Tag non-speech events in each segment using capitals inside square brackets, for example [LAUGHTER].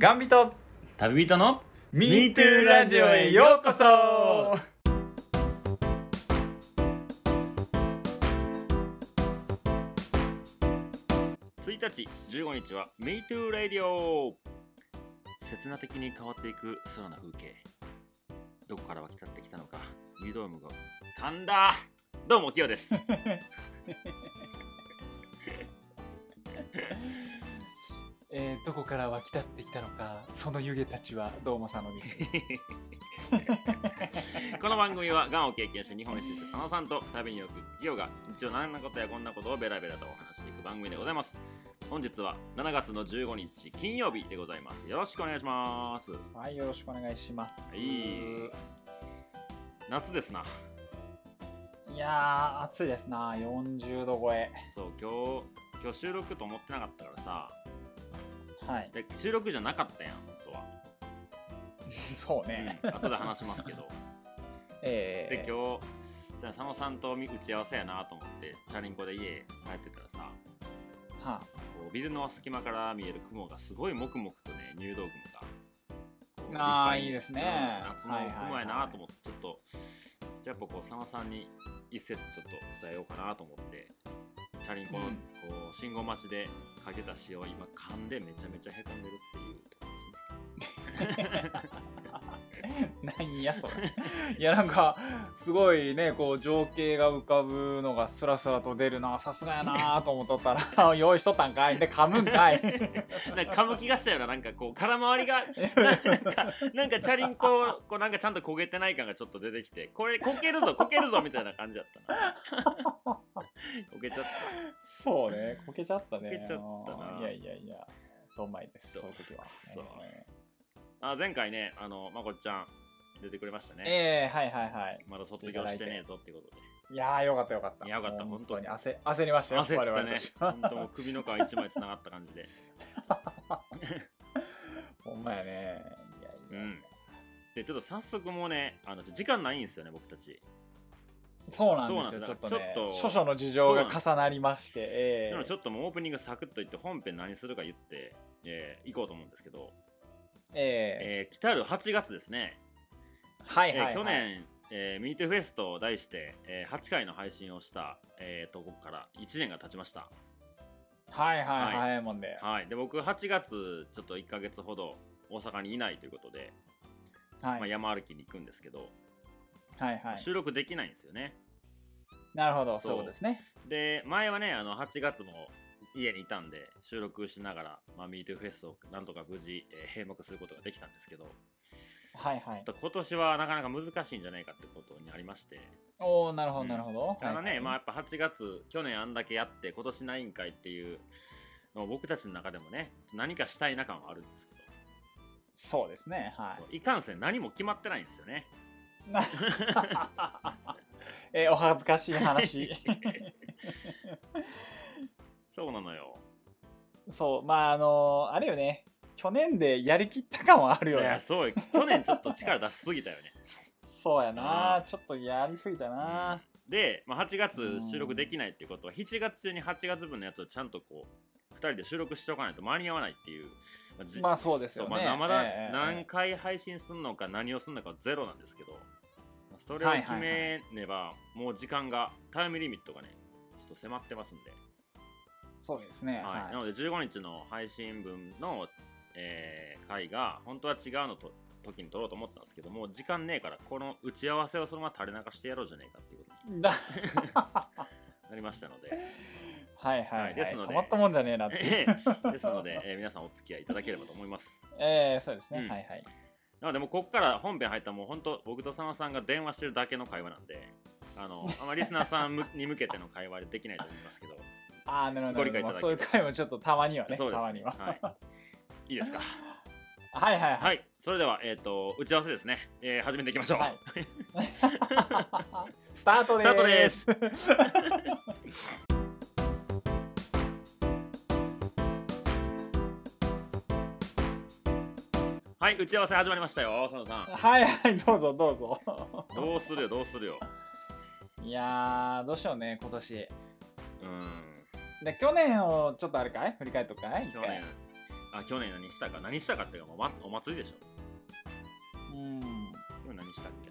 ガンビと。旅人の MeToo ラジオへようこそ。1日15日は MeToo ラディオ。刹那的に変わっていく空の風景。どこから湧き立ってきたのかミドームが噛んだどうもキヨです [LAUGHS] えー、どこから湧き立ってきたのかその湯気たちはどうも佐野です。[LAUGHS] この番組はがんを経験して日本に進出佐野さんと旅によくキヨが一応何なことやこんなことをベラベラとお話していく番組でございます。本日は7月の15日金曜日でございます。よろしくお願いします。はいよろしくお願いします。はい。夏ですな。いやー暑いですな。40度超え。そう今日今日収録と思ってなかったからさはい。で収録じゃなかったやんとは、[LAUGHS] そうね、うん。後で話しますけど。[LAUGHS] えー、で今日じゃあ佐野さんと打ち合わせやなと思ってチャリンコで家帰ってたらさはこうビルの隙間から見える雲がすごいもくもくとね入道雲があー立派にいいですね。うん夏の雲やなと思ってちょっとやっぱこう佐野さんに一節ちょっと伝えようかなと思ってチャリンコのうん。こう信号待ちでかけた詩を今噛んでめちゃめちゃへこんでるっていうとこ [LAUGHS] なんやそれ。いやなんかすごいねこう情景が浮かぶのがスラスラと出るな。さすがやなと思っとったら [LAUGHS] 用意しとったんかい。で噛むんかい。[LAUGHS] なんか噛む気がしたような。なんかこう空回りがなんかなんかチャリンコこうなんかちゃんと焦げてない感がちょっと出てきてこれこけるぞこけるぞみたいな感じだったな。こけちゃった。そうねこけちゃったね。こけちゃったな。いやいやいやどんまいですどそういう時は。そ。うえあ前回ねあのまこっちゃん出てくれましたーね、えーはいはいはい。まだ卒業してねえぞっていうことで。いやーよかったよかった。いやよかった本本当に焦焦りましたよ焦ったね。我々としては。本当もう首の皮一枚つながった感じで。[LAUGHS] ほんまやね。いやいやうん。でちょっと早速もうねあの時間ないんですよね僕たち。そうなんですそうなんですよ。ちょっとね。ちょっと諸々の事情が重なりましてえーなのでちょっともうオープニングサクッと言って本編何するか言って、えー行こうと思うんですけど、ええ。ー来たる8月ですね、ーはいはいはい。えー去年、えー、ミートフェスと題して、えー8回の配信をした、えーとここから1年が経ちました。はいはいはい早いもんで。はい。で僕8月ちょっと1ヶ月ほど大阪にいないということで、はい。まあ、山歩きに行くんですけど、はいはい。収録できないんですよね。なるほどそう。そうですね。で前はねあの8月も家にいたんで収録しながら、まあ、ミートフェスをなんとか無事、えー閉幕することができたんですけどはいはい。ちょっと今年はなかなか難しいんじゃないかってことにありまして。おおなるほどうん。なるほど。ただね、はいまあやっぱ8月去年あんだけやって今年ないんかいっていうのを僕たちの中でもね何かしたいな感はあるんですけど、そうですねはそういかんせん何も決まってないんですよね。[LAUGHS] えーお恥ずかしい話 [LAUGHS] そうなのよ。そうまああのあれよね。去年でやりきった感はあるいよね。やそう去年ちょっと力出しすぎたよね。[LAUGHS] そうやな。ちょっとやりすぎたな。で、まあ、8月収録できないっていうことは7月中に8月分のやつをちゃんとこう2人で収録しておかないと間に合わないっていう、まあそうですよね。まあ、まだええ何回配信するのか何をするのかゼロなんですけどまあそれを決めねばもう時間がタイムリミットがねちょっと迫ってますんで、そうですね。はい。はい。なので15日の配信分の、えー回が本当は違うのと時に撮ろうと思ったんですけどもう時間ねえからこの打ち合わせをそのまま垂れ流してやろうじゃねえかっていうことにだ [LAUGHS] なりましたので。はいはい、ですのでたまったもんじゃねえなってええ。ですので、えー皆さんお付き合いいただければと思います。ええそうですね、うん。はいはい。なので、もうここから本編入ったらもう本当、僕と佐野さんが電話してるだけの会話なんで、あの、あんまりリスナーさんむに向けての会話でできないと思いますけど、ああなるほどご理解いただけそういう回もちょっとたまにはねそうですたまには、はい。いいですか？[LAUGHS] はいはいはいはい。それでは、えっ、と、打ち合わせですね。えー始めていきましょう。はい [LAUGHS] スタートでスタートすです [LAUGHS] はい、打ち合わせ始まりましたよ、佐野さん。はいはいどうぞどうぞどうするよ、どうするよ。いやーどうしようね今年うん。で去年をちょっとあれかい？振り返っとくかい？去年。あ去年何したか？何したかっていうかま、お祭りでしょ。うん。去年何したっけ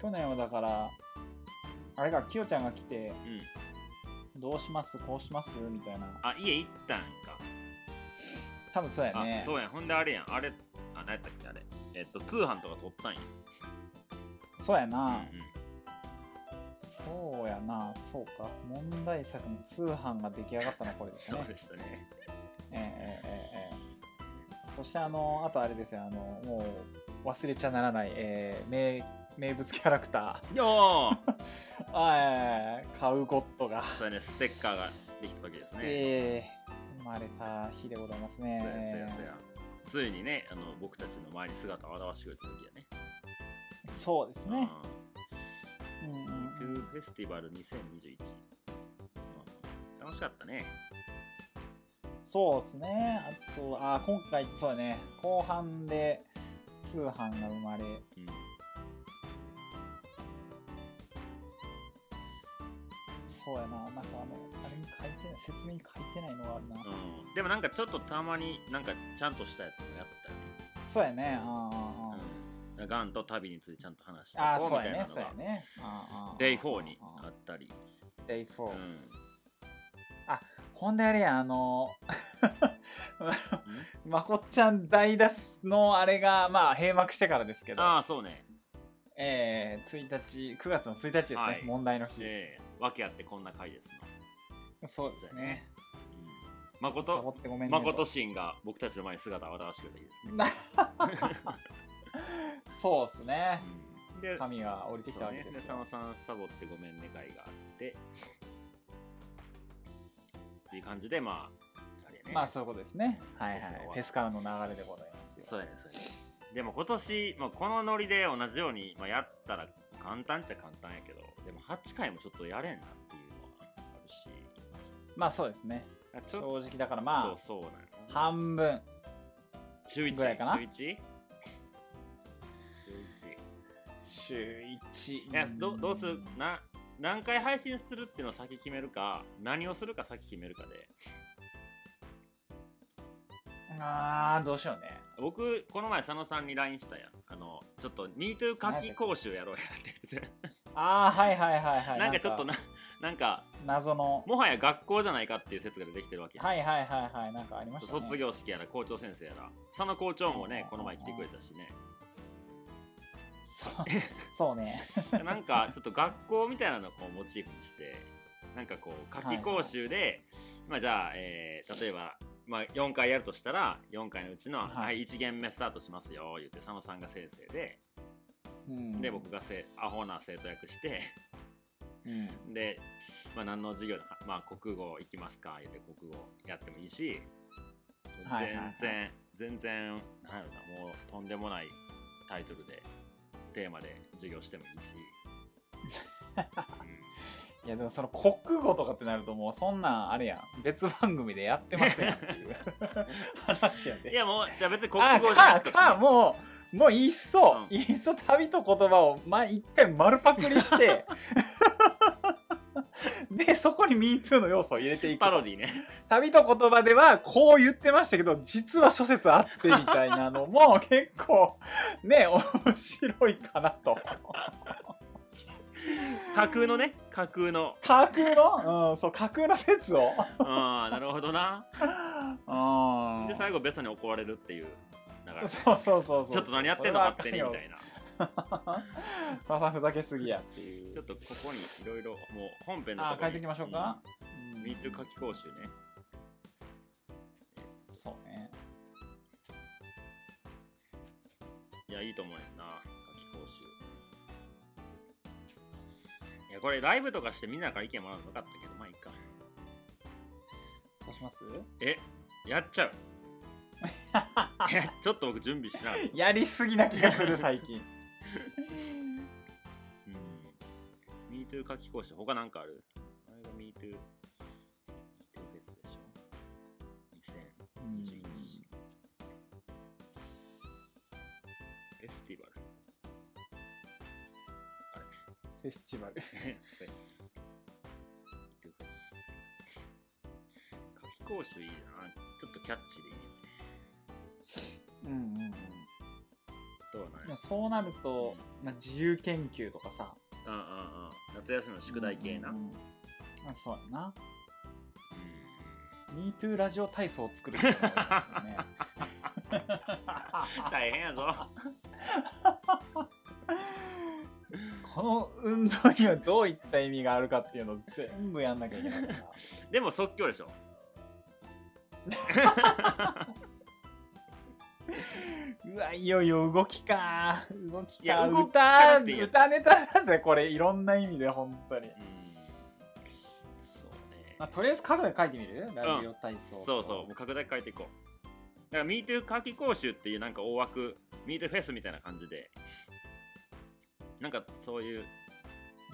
去年はだからあれかきよちゃんが来てうん。どうします？こうします？みたいな。あ家行ったんか。多分そうやあねそうやん。ほんであれやん。あれあ何やったっけあれ。えっと通販とか撮ったんや。そうやうんな、そうやな。そうか。問題作の通販が出来上がったのはこれですね。そうでしたね。ええええええそしてあのあとあれですよ。あのもう忘れちゃならない、えー名名物キャラクター。よー。[LAUGHS] あえーカウゴットが、そうやね。ステッカーができた時ですね、えー生まれた日でございますね。そうやそうやそうや。ついにねあの僕たちの前に姿を現してくれた時やね。そうですね、うんうんうんうん。トゥーフェスティバル2021、うん楽しかったね。そうですね。あとあ今回そうだね。後半で通販が生まれ。うんそうやな。なんかあのあれに書いてない説明に書いてないのがあるな、うん、でもなんかちょっとたまになんかちゃんとしたやつもやったよね。そうやね。ああああうん、ガンと旅についてちゃんと話してああこうみたいなのが。やねああああデイ4にあああったり、デイ4、うん、ほんであれやあの [LAUGHS] まこっちゃん大脱のあれがまあ閉幕してからですけど。ああそうね。えー、1日9月の1日ですね、はい。問題の日、ええ訳あってこんな回ですの、そうですね。うん、まサボことってごめんねまこと。しんが僕たちの前に姿を現してくれた日ですね、な [LAUGHS] そうですね。うん、で神が降りてきたわけですね。で佐野さんサボってごめんね会があって。っていう感じでまああれやね。まあそういうことですね。はいはい。フェスからの流れでございますよ。そうやねそうやね。でも今年、まあ、このノリで同じように、まあ、やったら簡単っちゃ簡単やけどでも8回もちょっとやれんなっていうのはあるし。まあそうですね。正直だからとまあそうなんよ半分中1ぐらいかな。中 1? 週1いやどどうする？な何回配信するっていうのを先決めるか何をするか先決めるかで。あーどうしようね。僕この前佐野さんに LINE したやん。あのちょっと MeToo 書き講習やろうやって言ってああはいはいはいはい。なんかちょっとななんか謎の。もはや学校じゃないかっていう説が出てきてるわけはいはいはいはいなんかありましたね。卒業式やら校長先生やら。佐野校長もねこの前来てくれたしねそう。ね。[LAUGHS] なんかちょっと学校みたいなのをこうモチーフにしてなんかこう夏季講習で、まあじゃあ、えー例えば、まあ、4回やるとしたら4回のうちの、ははいい1限目スタートしますよ言って佐野さんが先生で、うん。で僕がせアホな生徒役してうん。で、まあ、何の授業まあ国語行きますか言って国語やってもいいし、はいはいはい。全然全然なんやろなもうとんでもないタイトルでテーマで授業してもいいし、いやでもその国語とかってなるともうそんなんあれやん。別番組でやってますやんっていう話やうんいでやもうじゃあ別に国あ語じゃなくてかかもうもういっそ、うんいっそ旅と言葉をま一回丸パクリして [LAUGHS] でそこに MeToo の要素を入れていく。パロディね。旅と言葉ではこう言ってましたけど実は諸説あってみたいなのも [LAUGHS] 結構ね面白いかなと。[LAUGHS] 架空のね架空の。架空の、うん、そう架空の説を。ああなるほどな。うんで最後ベソに怒られるっていう流れ。そうそうそうそう。ちょっと何やってんの勝手にみたいなな母 [LAUGHS] さんふざけすぎやっていう。ちょっとここにいろいろもう本編のあとこに書いていきましょうか、うん。ミート書き講習ね。そうね。いやいいと思うよな書き講習。いやこれライブとかしてみんなから意見もらうのよかったけどまあいいか。どうします？えやっちゃう。[LAUGHS] ちょっと僕準備しなやりすぎな気がする最近うん。MeToo 書き講習、他なんかある？あれが MeToo。MeToo フェスでしょうん ?2021。フェスティバル。あれフェスティバルフェス。MeToo フェス。夏季講習いいな。ちょっとキャッチーでいいよねうんうんうんもそうなると、まあ、自由研究とかさ。うんうんうん。夏休みの宿題系な、うんうんうん。まあ、そうやな。うん。MeToo ラジオ体操を作る人がいるからね。[LAUGHS] 大変やぞ。この運動にはどういった意味があるかっていうのを全部やんなきゃいけないからでも即興でしょ [LAUGHS] うわいよいよ動きか。動きか。歌歌ネタだぜこれ。いろんな意味で本当に、うん。そうね。まあ、とりあえず角で書いてみる？ラジオ体操、そうそうもう。拡大書いていこう。だから MeToo 夏季講習っていうなんか大枠 MeToo フェスみたいな感じで。なんかそういう。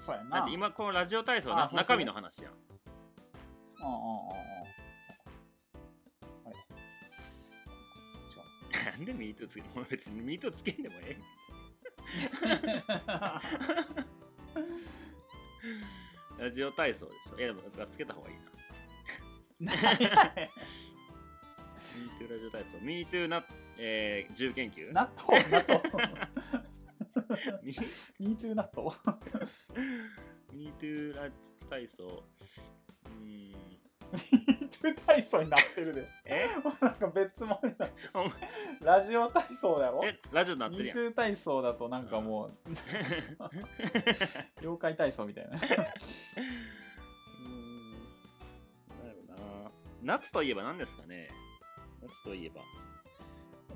そうやな。だって今このラジオ体操な中身の話やん。うんうんうんなんで MeToo つけもう別に MeToo つけんでもええ。[LAUGHS] ラジオ体操でしょ？いやでもつけた方がいいな。MeToo ラジオ体操。MeToo な、えー、自由研究？納豆。納豆。Me- MeToo 納豆。MeToo ラジオ体操。うーん MeToo 体操になってるで。え？なんか別物になってお前。ラジオ体操だろ？え？ラジオになってるやん。MeToo 体操だとなんかもう [LAUGHS] 妖怪体操みたいな。うーん。なんやろな。夏といえば何ですかね？夏といえば、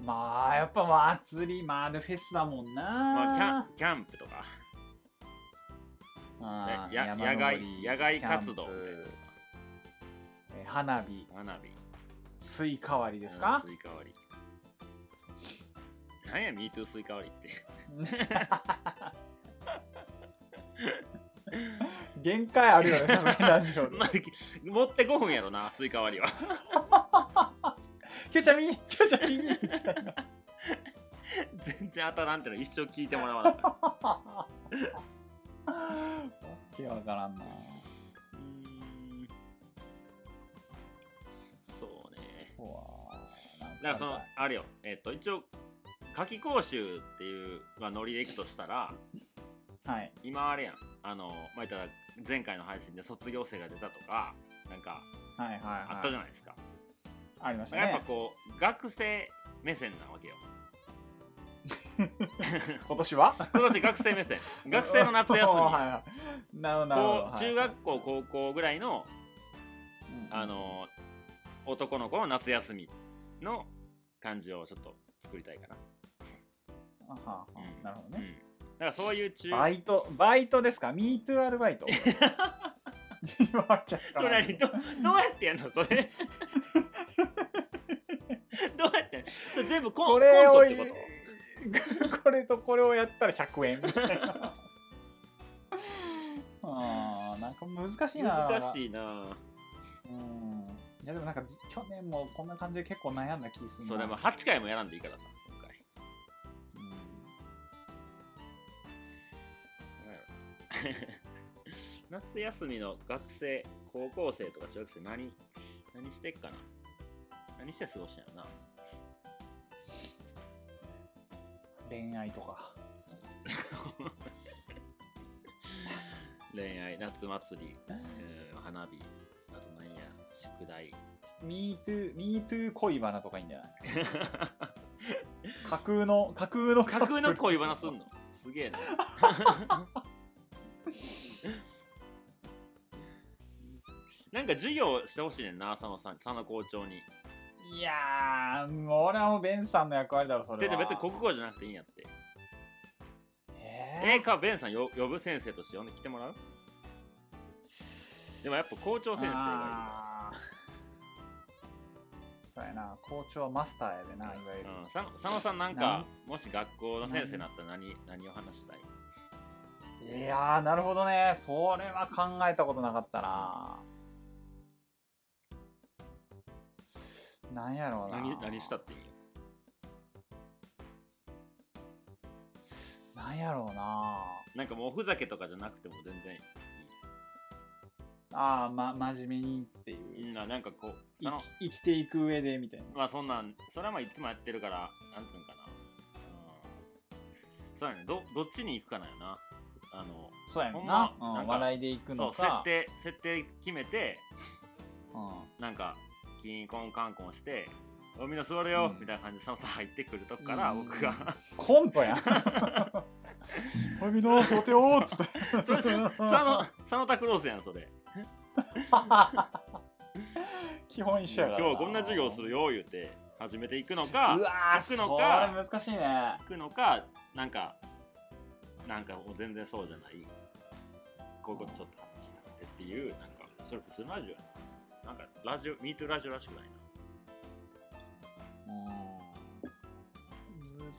まあやっぱ祭りまあでフェスだもんな。まあ、キャンキャンプとか。あーや山野外登り野外活動キャンプえー花火。花火。スイカ割りですか？うんスイカ割り。なんや MeToo スイカ割りって。[LAUGHS] 限界あるよね [LAUGHS] ラジオで。まあ持って5分やろなスイカ割りは。キョちゃん右キョちゃん右全然当たらんっての一生聞いてもらわなかった [LAUGHS] わけわからんなだからそのあれよ。えっ、と一応夏季講習っていう、まあ、ノリでいくとしたらはい。今あれやん。あのまあたら前回の配信で卒業生が出たとかなんかはいはいはい。あったじゃないですか、ありましたね。やっぱこう学生目線なわけよ。[LAUGHS] 今年は？今年学生目線。学生の夏休み。[LAUGHS] はいはい。中学校高校ぐらいのはい。あの男の子の夏休みの感じをちょっと作りたいかな、あはうん。なるほどね。うん、だからそういう中バイトバイトですか ?MeToo アルバイト？[LAUGHS] それ何どどうやってやんの？それ。[LAUGHS] どうやって？それ全部コンこれをコントってこと？[LAUGHS] これとこれをやったら100円みたいなあーなんか難しいな。難しいな。うんいやでもなんか去年もこんな感じで結構悩んだ気するな。そうでも8回もやらんでいいからさ今回。[LAUGHS] 夏休みの学生高校生とか中学生何何してっかな？何して過ごしたんやろな？恋愛とか。[LAUGHS] 恋愛夏祭り、うん花火宿題。MeToo MeToo 恋バナとかいいんじゃない？[LAUGHS] 架空の架空の。架空の恋バナすんの？すげえな。[LAUGHS] なんか授業してほしいねんな佐野さん佐野校長に。いやーもう俺はもうベンさんの役割だろそれは。別に国語じゃなくていいんやって。ええー、かベンさんよ呼ぶ先生として呼んできてもらう？でもやっぱ校長ー先生があーそうやな。校長はマスターやでないわゆる。うん、佐野さんなんかもし学校の先生になったら何何を話したい？いやーなるほどね。それは考えたことなかったな。なんやろうな。何何したっていいよなんやろうな。なんかもうおふざけとかじゃなくても全然いいああ、ま、真面目にっていう。ななんかこういその生きていく上でみたいな。まあそんなんそれはまあいつもやってるからなんつうんかなうんそうやねどどっちに行くかなんやなあのそうやんほんな。まなんかうん笑いでいくそう設。定設定決めてうんなんかキンコンカンコンして「おみんな座るよ」うんみたいな感じでさん入ってくるとこからうん僕がコントやん。おいみんな、座ってよーっつって。それさ佐野佐野拓郎スやんそれ基本一緒やからな。今日こんな授業するよ言うて始めていくのかうわー、行くのか難しいね。行くのかなんかなんかもう全然そうじゃないこういうことちょっと話したくてっていうなんかそれ普通のラジオやななんかラジオ MeToo ラジオらしくないなうん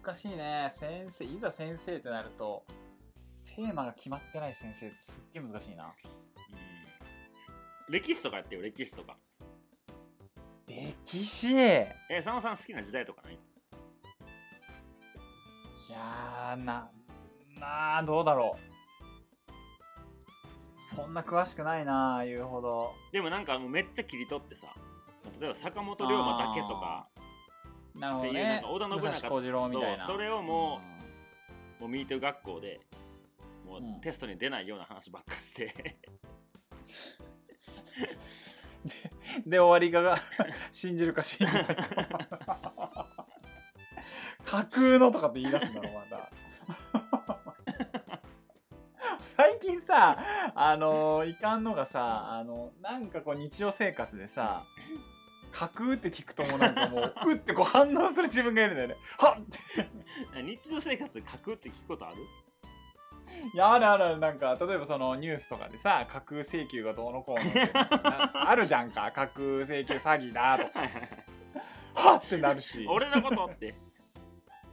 難しいね。先生、いざ先生ってなると、テーマが決まってない先生ってすっげえ難しいな。うん歴史とかやってよ歴史とか歴史？いえ佐野さん好きな時代とかない？やー、な、なあ、どうだろう。そんな詳しくないな言うほど。でもなんかもうめっちゃ切り取ってさ例えば坂本龍馬だけとかなるほどっていうなんねか。織田信長武蔵小次郎みたいな。そうそれをももう MeToo 学校でもううんテストに出ないような話ばっかしてうんで、終わりがが [LAUGHS] 信じるか信じないか。架空のとかって言い出すんだろ、また。最近さ、あのいかんのがさ、あの、なんかこう日常生活でさ、架空って聞くともなんかもう、うってこう反応する自分がいるんだよね。はっって。日常生活で書くって聞くことある？いや、あるあるなんか、例えばそのニュースとかでさ、架空請求がどうのこうのってなあるじゃんか、架空請求詐欺だとか、[LAUGHS] はっってなるし。俺のことって。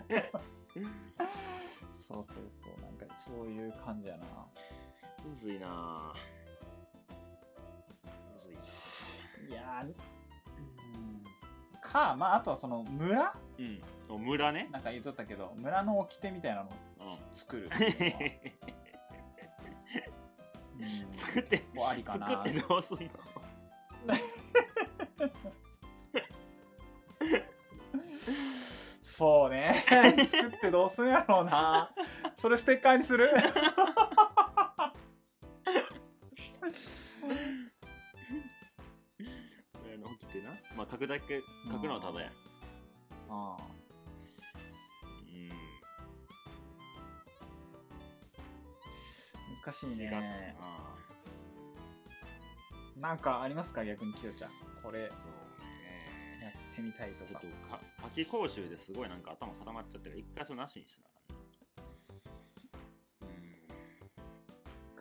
[LAUGHS] そうそうそう、なんかそういう感じやな。むずいなぁ。むずいないやー、うん。か、まあ、あとはその村？うん。お村ね。なんか言っとったけど、村の掟みたいなの作るっていうのは。うん作ってもうありかな作ってどうすんの？そうね。[LAUGHS] 作ってどうすんやろうな。それステッカーにする？[LAUGHS] 村の起きてなまあ書くだけ書くのはただやあ難しい4月ね。あなんかありますか？逆にきよちゃん。これあそうねやってみたいとかちょっと。か夏季講習ですごいなんか頭固まっちゃってる一箇所なしにしな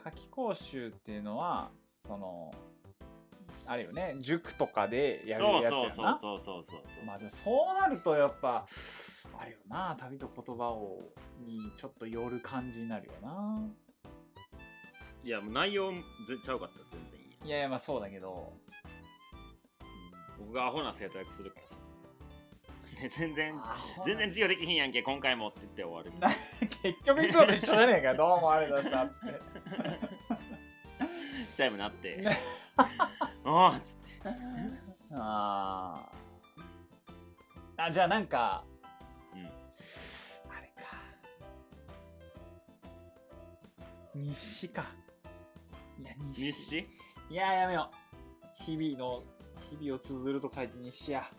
夏期講習っていうのは、その、あれよね、塾とかでやるそうやつやな。そうそうそうそうそうまあでもそうなるとやっぱ、あれよな、旅と言葉を、にちょっと寄る感じになるよな。いやもう内容全ちゃうかったら全然。いいやいやいや、まあそうだけど、僕がアホな生徒役するからさ。ね全然全然授業できひんやんけ今回もって言って終わる。な結局いつもと一緒じゃねえか、どうもありがとうございましたって。チャイムなって。[LAUGHS] ああっつって。あー。あじゃあなんか、うん。あれか。日誌かいや日日誌？いややめよう。日々の日々を綴ると書いて日誌や。[LAUGHS]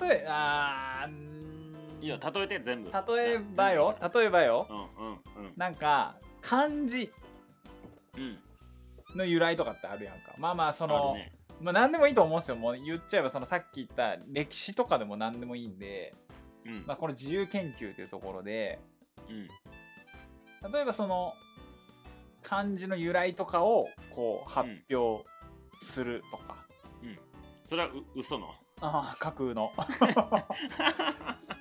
例えあーいいよ例えて全部。例えばよ？例えばよ？うんうんうん。なんか漢字うん。の由来とかってあるやんか。まあまあその、ね。まあ何でもいいと思うんですよ。もう言っちゃえばそのさっき言った歴史とかでも何でもいいんで、うん。まあ、これ自由研究というところでうん。例えばその漢字の由来とかをこう発表するとか、それはう嘘の？ああ架空の。[LAUGHS]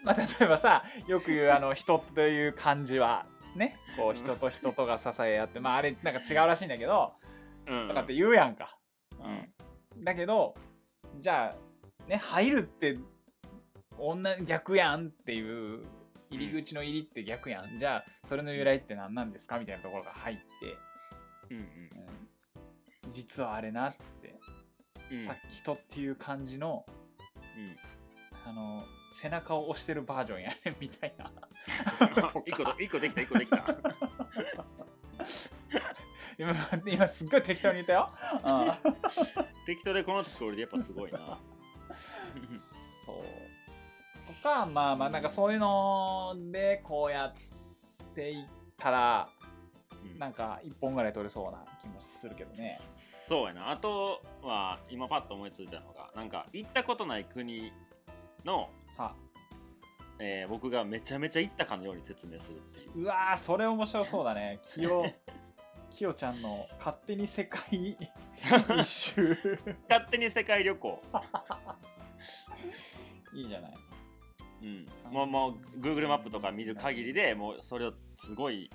まあ例えばさよく言うあの人という漢字はねこう人と人とが支え合ってまああれなんか違うらしいんだけどうん。とかって言うやんか、うん。だけどじゃあね入るって女逆やんっていう入り口の入りって逆やん。じゃあそれの由来って何なんですかみたいなところが入って、うんうん。実はあれなっつって、うん。うんさっきとっていう感じのうん。あの背中を押してるバージョンやねんみたいな。[LAUGHS] 一個と一個できた一個できた。[LAUGHS] 今今すっごい適当に言ったよ、うん、適当でこのクオリティやっぱすごいな。そうと [LAUGHS] かまあまあなんかそういうのでこうやっていったらうん。なんか一本ぐらい取れそうな気もするけどね。そうやな。あとは今パッと思いついたのがなんか行ったことない国の、は。えー僕がめちゃめちゃ行ったかのように説明するっていう。うわーそれ面白そうだね。きよきよちゃんの勝手に世界 [LAUGHS] 一周。勝手に世界旅行。[LAUGHS] いいじゃないうん、もうもう Google マップとか見る限りでもうそれをすごい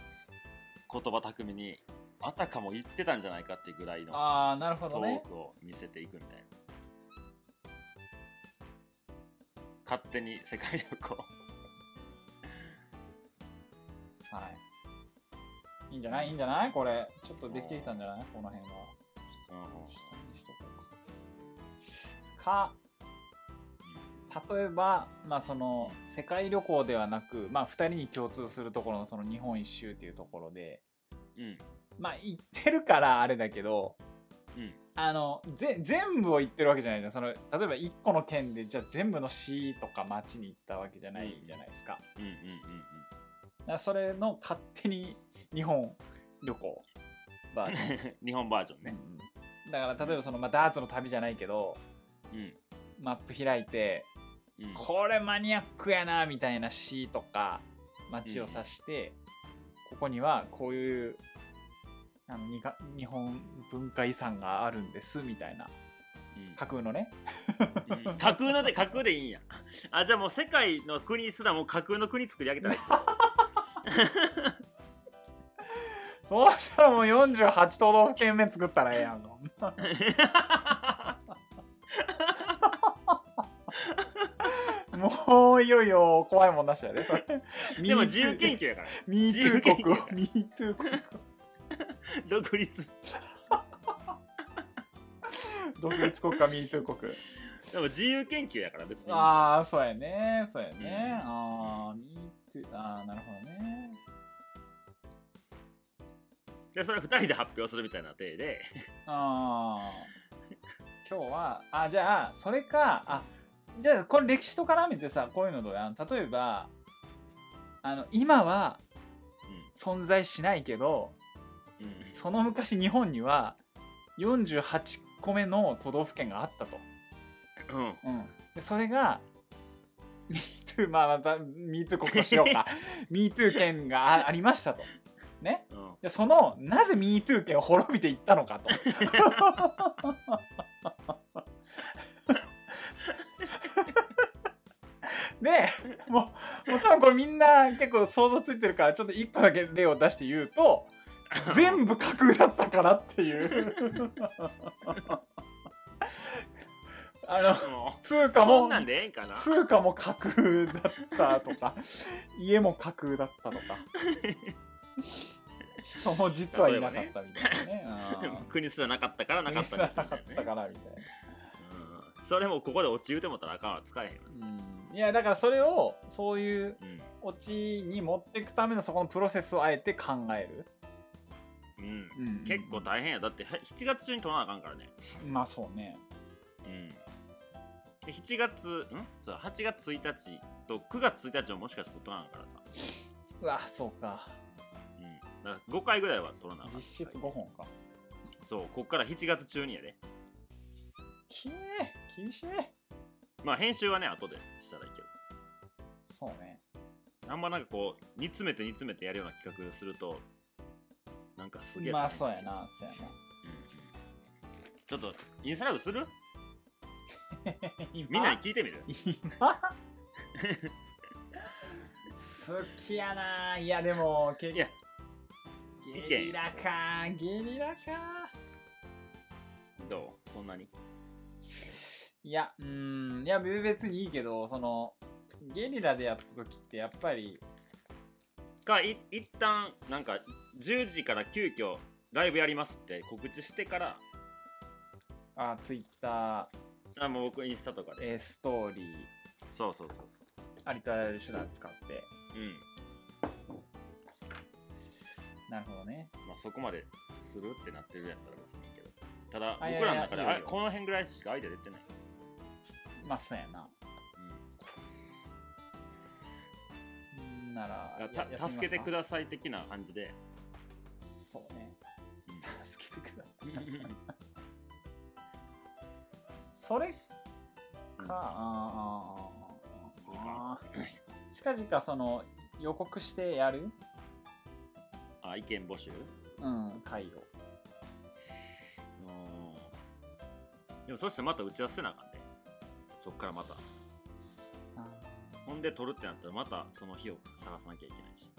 言葉巧みにあたかも言ってたんじゃないかっていうぐらいのああなるほトークを見せていくみたいな。勝手に世界旅行。はい。いいんじゃない？いいんじゃない？これ。ちょっとできてきたんじゃない？この辺は。うか例えばまあその世界旅行ではなくまあ2人に共通するところのその日本一周っていうところで。うん。まあ行ってるからあれだけどうん。あのぜ全部を行ってるわけじゃないじゃん。その例えば1個の県でじゃあ全部の市とか町に行ったわけじゃないじゃないですか,、うんうんうんだからそれの勝手に日本旅行。バージョン。う [LAUGHS] ん日本バージョンね。うんうん。だから例えばその、まあ、ダーツの旅じゃないけどうん。マップ開いてうん。これマニアックやなみたいな市とか町を指して、ここにはこういうあのにが日本文化遺産があるんですみたいな。うん。架空のね。うん。架空ので架空でいいんや。あじゃあもう世界の国すらもう架空の国作り上げたらいい。[LAUGHS] そうしたらもう48都道府県目作ったらええやんも [LAUGHS] ういよいよ怖いもんなしやでそれ。でも自由研究やから。ミートゥー自由研国究。ミートゥー国独立。[LAUGHS] 独立国家ミートゥー国。でも自由研究やから別に。ああそうやねそうやね、うん。ああミートゥーああなるほどね。でそれ2人で発表するみたいな体で。ああ今日はあじゃあそれかあじゃあこれ歴史と絡めてさこういうのどうやん？例えばあの今は存在しないけどうん。うんその昔日本には48個目の都道府県があったと、うん。うん、でそれが MeToo まあまた MeToo 国としようか。[LAUGHS] MeToo 県があありましたと。ね？うん。でそのなぜ MeToo 県を滅びていったのかと [LAUGHS] でもうもう多分これみんな結構想像ついてるからちょっと1個だけ例を出して言うと全部架空だったからっていう。あのも通貨も通貨も架空だったとか家も架空だったとか。人も実はいなかったみたいなね。うん [LAUGHS] 国すらなかったからなかったんですなかっみたからみたいな、うんそれもここで落ち言うてもったらあかんわ。使えへんわ。うん、いやだからそれをそういううん。オチに持っていくためのそこのプロセスをあえて考える、うん。うん。結構大変や。だっては7月中に取らなあかんからね。まあそうね。うん。で7月ん？そう8月1日と9月1日をもしかしたら取らなあかんからさ。うわそうか。うん。だから5回ぐらいは取らなあかん。実質5本か。そうこっから7月中にやで。きえ厳しい。まあ編集はね後でしたらいいけど。そうね。あんまなんかこう煮詰めて煮詰めてやるような企画するとなんかすげえまあそうやな。そうやな。うん。ちょっとインスタライブする？[LAUGHS] 今？みんなに聞いてみる？今？好きやな。いやでもけいや。ゲリラか。ゲリラか。どう？そんなに？いやうーん。いや別にいいけどそのゲリラでやった時ってやっぱりかい一旦なんか10時から急遽ライブやりますって告知してからあツイッタあもう僕インスタとかー、で。えーストーリー。そうそうそうそありとあらゆる手段使って。ううん。なるほどね。まあそこまでするってなってるんやったら別にいいけど。ただ僕らの中でこの辺ぐらいしかアイデア出てない、まあそうやな。うん。んなら助けてください的な感じで、そうね。うん。助けてください。それか、うん。あーあ近々その予告してやる？あ意見募集？うん回を。うんでもそしてまた打ち出せなあかんねそっからまた。あほんで撮るってなったらまたその日を探さなきゃいけないし。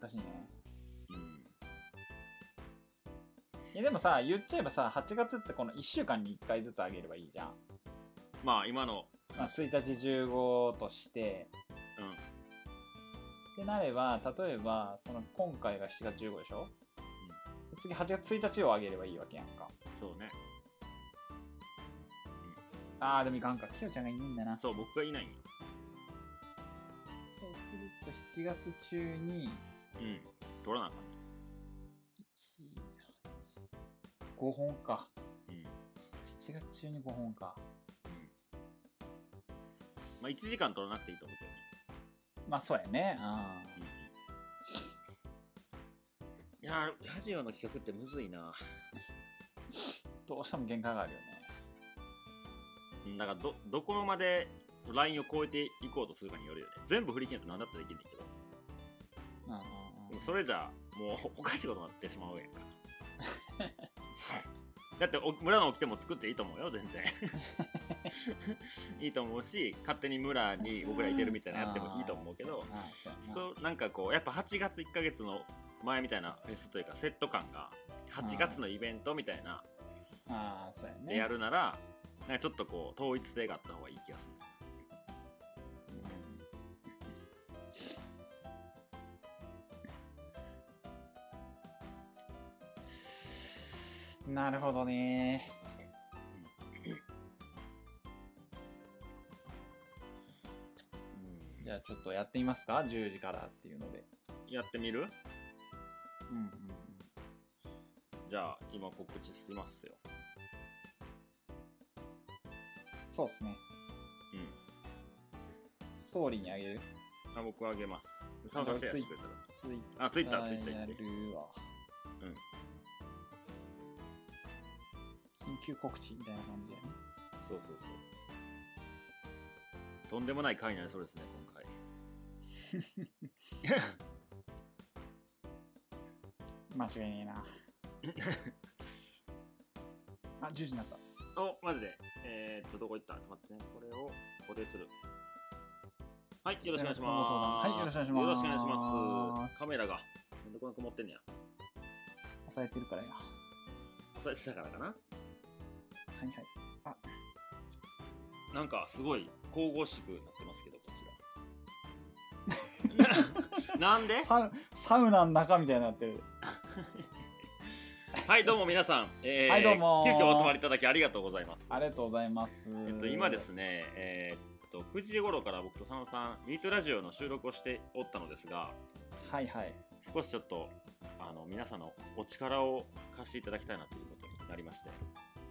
ー難しいね。うん。いやでもさ言っちゃえばさ8月ってこの1週間に1回ずつ上げればいいじゃん、まあ今のまあ、1日15として。うん。ってなれば例えばその今回が7月15でしょ、次8月1日を上げればいいわけやんか。そうねあーでもいかんか。きよちゃんがいないんだな。そう僕がいないんよ。そうすると7月中にうん。撮らなあかん。ね5本か。うん。うん7月中に5本か。まあ1時間撮らなくていいと思うけどね。まあそうやね。あいやーラジオの企画ってむずいな。ーどうしても限界があるよね。うんだからどどこまでラインを超えていこうとするかによるよね。全部振り切ると何だったらできんねんけど。うんうんでもそれじゃもうおかしいことになってしまうやんか。[LAUGHS] だってお村の起きても作っていいと思うよ全然。[LAUGHS] いいと思うし勝手に村に僕らいてるみたいなのやってもいいと思うけど。そうやな。んかこうやっぱ8月1ヶ月の前みたいなフェスというかセット感が8月のイベントみたいなでやるならなんかちょっとこう統一性があった方がいい気がする。うんなるほどね。うん。じゃあちょっとやってみますか？10時からっていうので。やってみる？うんうん。じゃあ今告知しますよそうっすね。うん。ストーリーにあげる？あ僕あげます。参加シェアしてくれたら。ツイッあツイッタータツイッターーやるわ。うん。緊急告知みたいな感じやね。そうそうそう。とんでもない回になりそうですね今回。[LAUGHS] 間違いねえな。[LAUGHS] あ10時になったおマジで。えー、っとどこ行った？待ってね。これを固定する。はいよろしくお願いします。はいよろしくお願いします。よろしくお願いします。カメラが。なんでこんな曇ってんねや。押さえてるからや。は押さえてたからかな？いはい。あ。なんかすごい神々しくなってますけどこちら。[LAUGHS] なんで？サウサウナの中みたいになってるはいどうも皆さん、えーはいどうも急遽お集まりいただきありがとうございます。ありがとうございます。えっと、今ですね、えーっと9時頃から僕と佐野さんミートラジオの収録をしておったのですがはいはい。少しちょっとあの皆さんのお力を貸していただきたいなということになりまして。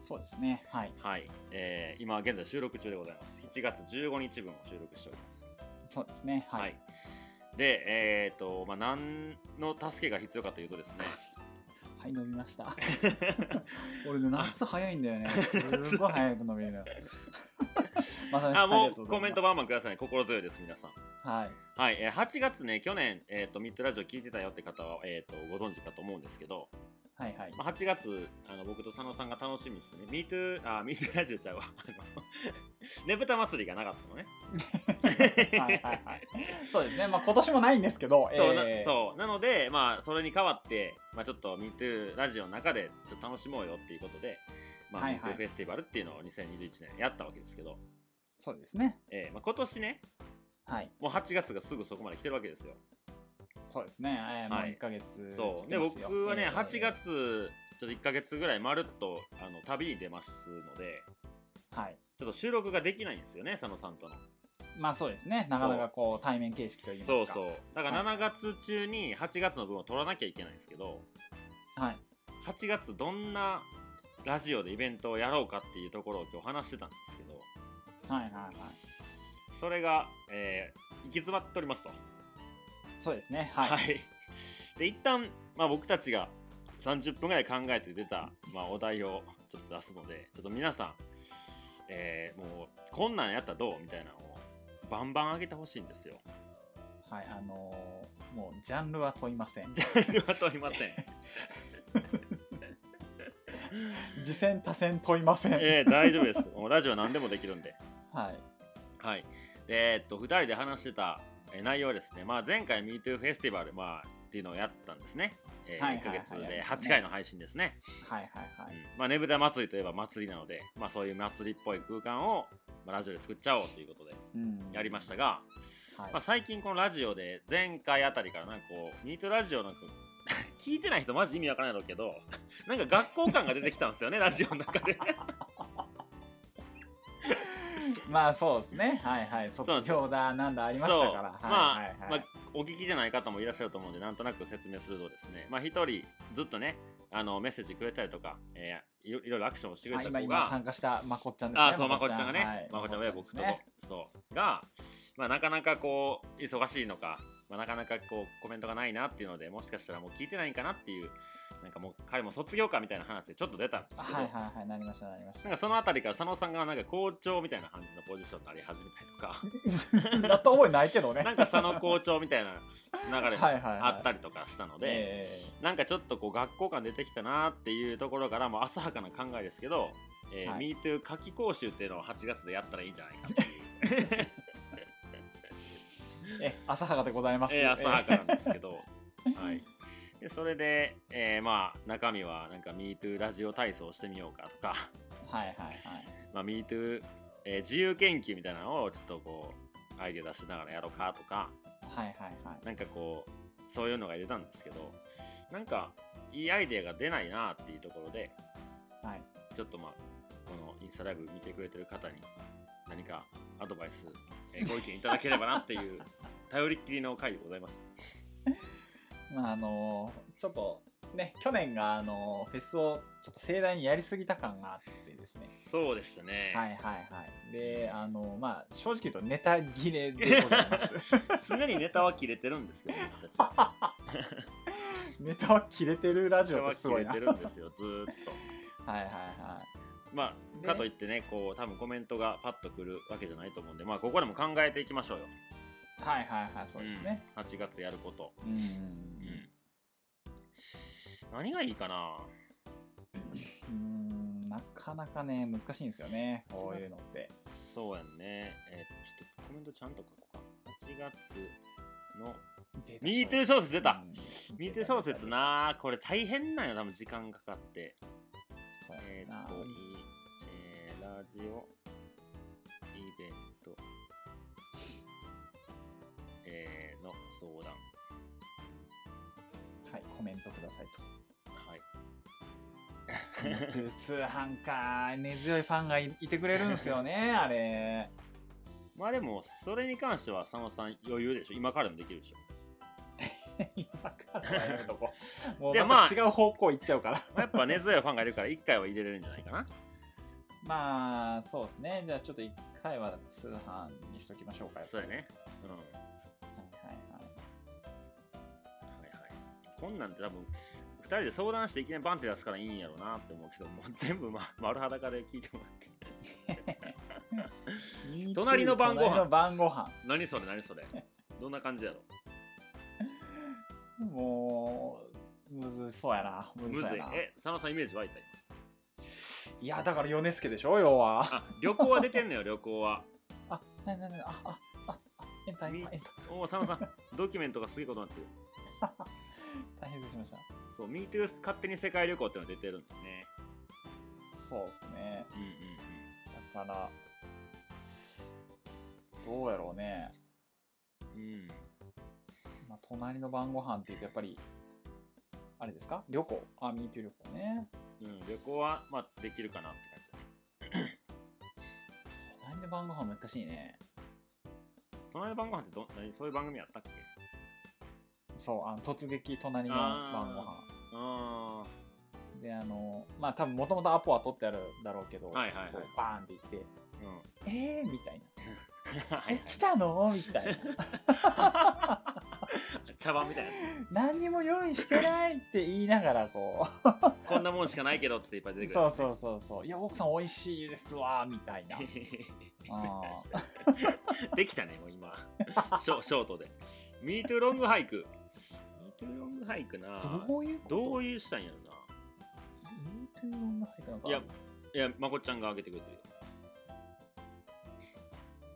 そうですねはい。はい、えー今現在収録中でございます。7月15日分を収録しております。そうですねはい、はい、でえーっとまあ何の助けが必要かというとですねはい、飲みました。[LAUGHS] 俺ね、夏早いんだよね。[LAUGHS] すごい早く飲めるの。[LAUGHS] まさにあもうコメントバンバンくださいね心強いです皆さんはい。はい、えー8月ね去年、えー、とミッドラジオ聞いてたよって方は、えー、とご存知かと思うんですけど、はいはい。まあ、8月あの僕と佐野さんが楽しみにしてね、ミートあミートラジオちゃうわ。あの [LAUGHS] ねぶた祭りがなかったのね。[LAUGHS] はいはいはい。そうですね。まあ今年もないんですけど、そうなえーそうなので、まあ、それに代わって、まあ、ちょっとミートラジオの中でちょっと楽しもうよっていうことで、まあはいはいミートフェスティバルっていうのを2021年やったわけですけど、そうですねえーまあ、今年ねはいもう8月がすぐそこまで来てるわけですよそうですね、えーもうはい。1ヶ月そう。で僕はね、えー。8月ちょっと1ヶ月ぐらいまるっとあの旅に出ますのではい。ちょっと収録ができないんですよね佐野さんとの。まあそうですね。なかなかこう対面形式といいますか。そうそう。だから7月中に8月の分を取らなきゃいけないんですけどはい。8月どんなラジオでイベントをやろうかっていうところを今日話してたんですけどはいはいはい。それが、えー行き詰まっておりますとそうですね。はい、はい、で一旦、まあ、僕たちが30分ぐらい考えて出た、まあ、お題をちょっと出すのでちょっと皆さん、えーもうこんなんやったらどう？みたいなのをバンバン上げてほしいんですよ。はい、あのーもうジャンルは問いません。ジャンルは問いません。次戦多戦問いません、えー大丈夫です。もうラジオ何でもできるんで。[LAUGHS] はい。はい。でえっと2人で話してたえー内容はですね、まあ、前回 MeToo フェスティバル、まあ、っていうのをやったんですね、えー1ヶ月で。ね。8回の配信ですね。はいはいはい、うん。まあ、ねぶた祭りといえば祭りなので、まあ、そういう祭りっぽい空間を、まあ、ラジオで作っちゃおうということでうん。やりましたが、はい。まあ、最近このラジオで前回あたりからなんかこうミートラジオなんか聞いてない人マジ意味わからないだろうけどなんか学校感が出てきたんですよねラジオの中で [LAUGHS] まあそうですね。はいはい。卒業だなんだありましたから。はいはいはい。まあ、お聞きじゃない方もいらっしゃると思うんでなんとなく説明するとですね。まあ一人ずっとねあのメッセージくれたりとか、えーいろいろアクションをしてくれた子が今参加したまこっちゃんですね。ああそうまこっちゃんがね、はい。まこっちゃんは僕と、ね。そう。が、まあ、なかなかこう忙しいのか、まあ、なかなかこうコメントがないなっていうのでもしかしたらもう聞いてないんかなっていうなんかもう彼も卒業かみたいな話でちょっと出たんですけど、はいはいはいなりましたなりましなんかそのあたりから佐野さんがなんか校長みたいな感じのポジションになり始めたりとか。たなった覚えないけどね。なんか佐野校長みたいな流れもはいはいはいあったりとかしたので、えなんかちょっとこう学校感出てきたなっていうところからもう浅はかな考えですけど、えーはい。MeToo 夏季講習っていうのを8月でやったらいいんじゃないかっていう。[LAUGHS] ーえ浅はかでございます。えー、浅はかなんですけど、はい、でそれで、えーまあ中身はなんか MeToo ラジオ体操してみようかとか、はいはいはい。まあ、MeToo、えー自由研究みたいなのをちょっとこうアイデア出しながらやろうかとか。はいはいはい。なんかこうそういうのが出たんですけど。なんかいいアイデアが出ないなっていうところで。はい。ちょっとまあこのインスタライブ見てくれてる方に何かアドバイス、えーご意見いただければなっていう [LAUGHS] 頼りっきりの回でございます。まああのちょっとね去年があのフェスをちょっと盛大にやりすぎた感があってですねそうでしたね。はいはいはいであのまあ正直言うとネタ切れでございます [LAUGHS] 常にネタは切れてるんですよ、僕たちは。[LAUGHS] ネタは切れてるラジオってすごいなれてるんですよ、ずーっと。はいはいはまあ、で？かといってね、こう、多分コメントがパッとくるわけじゃないと思うんで、まあ、ここでも考えていきましょうよ。いはいはいはいそうですね、うん8月やること。うん、うんうん。何がいいかな？うんなかなかね難しいんですよねこういうのってそうやんね。えーちょっとコメントちゃんと書こうか。8月の、ミートゥー小説出た、ミートゥー小説なこれ大変なんよ、多分時間かかって。えっと、ラジオ、イベント、えーの相談。はいコメントくださいはい。と通販か根強いファンがいいてくれるんですよね [LAUGHS] あれ。まあでも、それに関しては佐野さん余裕でしょ。今からでもできるでしょ。[LAUGHS] 今からはやめとこう。[LAUGHS] もうでまた違う方向行っちゃうから。やっぱ根強いファンがいるから1回は入れれるんじゃないかな。まあそうですねじゃあちょっと一回は通販にしときましょうかそうやね。うん。ははいはいはいいはい。こんなんて多分、2人で相談していきなりバンって出すからいいんやろうなって思うけど、もう [LAUGHS] 全部、ま、丸裸で聞いてもらって。[LAUGHS] 隣の晩ご飯隣の晩ご飯何それ何それどんな感じやろ？[LAUGHS] もうむずそうやなむずい。え、佐野さんイメージ湧いた今？いやだから米助でしょ要はあ、旅行は出てんのよ、旅行は。あなになにああああエンタエンタエンタおお、佐野さん、ドキュメントがすげえことになってる。[LAUGHS] 大変失礼しましたそう、MeToo 勝手に世界旅行っていうのが出てるんだよね。そうですねうんうんだからどうやろうね。うんまあ、隣の晩ご飯っていうとやっぱり、あれですか？旅行。あ、MeToo 旅行ね。うん、旅行は、まあ、できるかなって感じだね。隣の晩ご飯難しいね。隣の晩ご飯ってど何そういう番組やったっけ？そう、あの突撃隣の晩ご飯。あで、あの、まあ多分もともとアポは取ってあるだろうけど、はいはいはいバーンって言って、ーうんえー？みたいな。[LAUGHS] え、来たの？みたいな。[LAUGHS] 茶番みたいなや何にも用意してないって言いながらこう。つこんなもんしかないけどっていっぱい出てくるそうそうそうそう。いや、奥さん美味しいですわ、みたいな。あ [LAUGHS] できたねもう今。ショショートで「ミートゥロングハイク」「ミートゥロングハイクな。ーどういうこと？どういうしたんやろな。ミートゥーの中になんか。いやいやまこっちゃんが上げてくれてるよ。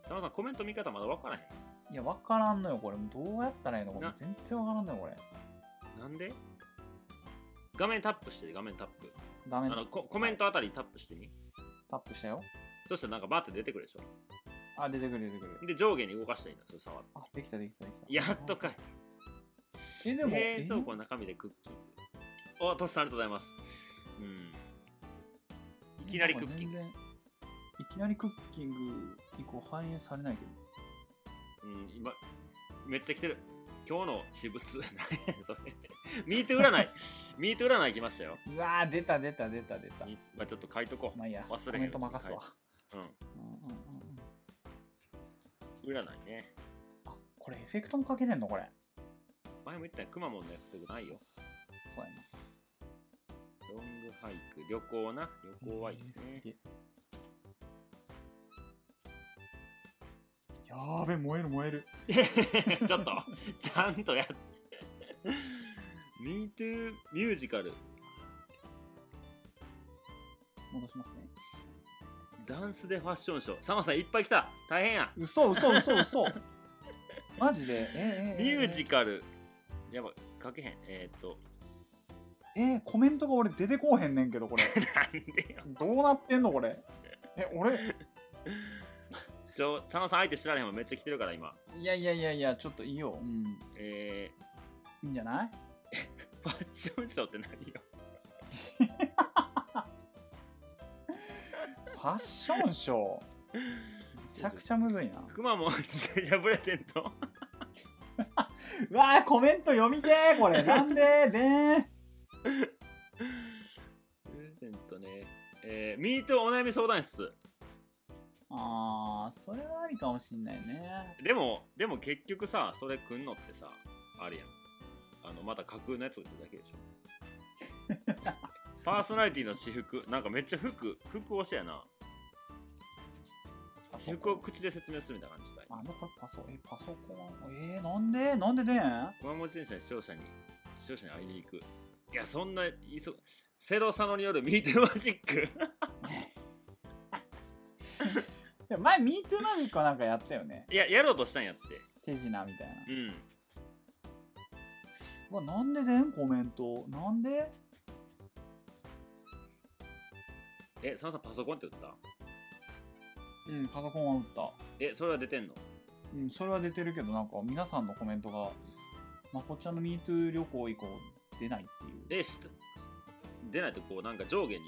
田中さんコメント見方まだ分からへいや、わからんのよ、これ。どうやったらいいのこれな。全然わからんのよ、これ。んなんで？画面タップして画面タップダメあのココメントあたりタップしてみ？タップしたよ。そしたらなんかバーって出てくるでしょあ、出てくる出てくる。で上下に動かしたらいいんだそれ触ってあ、できたできたできた。やっとかいえ、でも、冷蔵え庫の中身でクッキングおトシさんありがとうございますうんいきなりクッキングなんか全然いきなりクッキング以降反映されないけど。うん今めっちゃ来てる。今日の私物。何 [LAUGHS] やそれミート占い。ミート占い来ましたよ。うわー、出た出た出た出た。みまあ、ちょっと書いとこう。まあいいや、忘れへんコメント任すわ。うんうん。うんうんうん占いね。あ、これエフェクトもかけれんの？これ。前も言ったよくまモンのエフェクトないよ。そうやな。ロングハイク。旅行な。旅行はいいねやーべ、燃える燃える。[LAUGHS] ちょっとちゃんとやって。MeToo ミュージカル戻しますね。ダンスでファッションショー。サマさんいっぱい来た。大変や。嘘嘘嘘嘘。[LAUGHS] マジで？えー、えー、ミュージカル。やば書けへん。えー、っと。えー、コメントが俺出てこうへんねんけどこれ。[LAUGHS] なんでよ。どうなってんのこれ。え俺ちょ佐野さん相手知られへんもんめっちゃ来てるから今。いやいやいやいやちょっといいようん。えいいんじゃない？ー、[LAUGHS] ファッションショーって何よ？[LAUGHS] ファッションショー？めちゃくちゃむずいな。くまモンじゃプレゼント。うわーコメント読みてーこれ。[LAUGHS] なんで？でーん。プレゼントね。えー、ミートお悩み相談室あーそれはありかもしんないね。でもでも結局さそれくんのってさあれやん。あのまた架空のやつだけでしょ。[LAUGHS] パーソナリティの私服なんかめっちゃ服服推しやな。私服を口で説明するみたいな感じかい。あのこれパソえパソコン？えー、なんで？なんででん？熊本電車視聴者に視聴者に会いに行く。いやそんないそセロサノによるミートマジック。い [LAUGHS] や前 MeToo ナミコなんかやったよね。いややろうとしたんやって。手品みたいな。うん。うわなんででん？コメント。なんで？え佐野さんパソコンって言った？うんパソコンは打った。えそれは出てんの？うん、それは出てるけど、なんか皆さんのコメントが、まこっちゃんの MeToo 旅行以降出ないっていう。えした出ないとこうなんか上下に。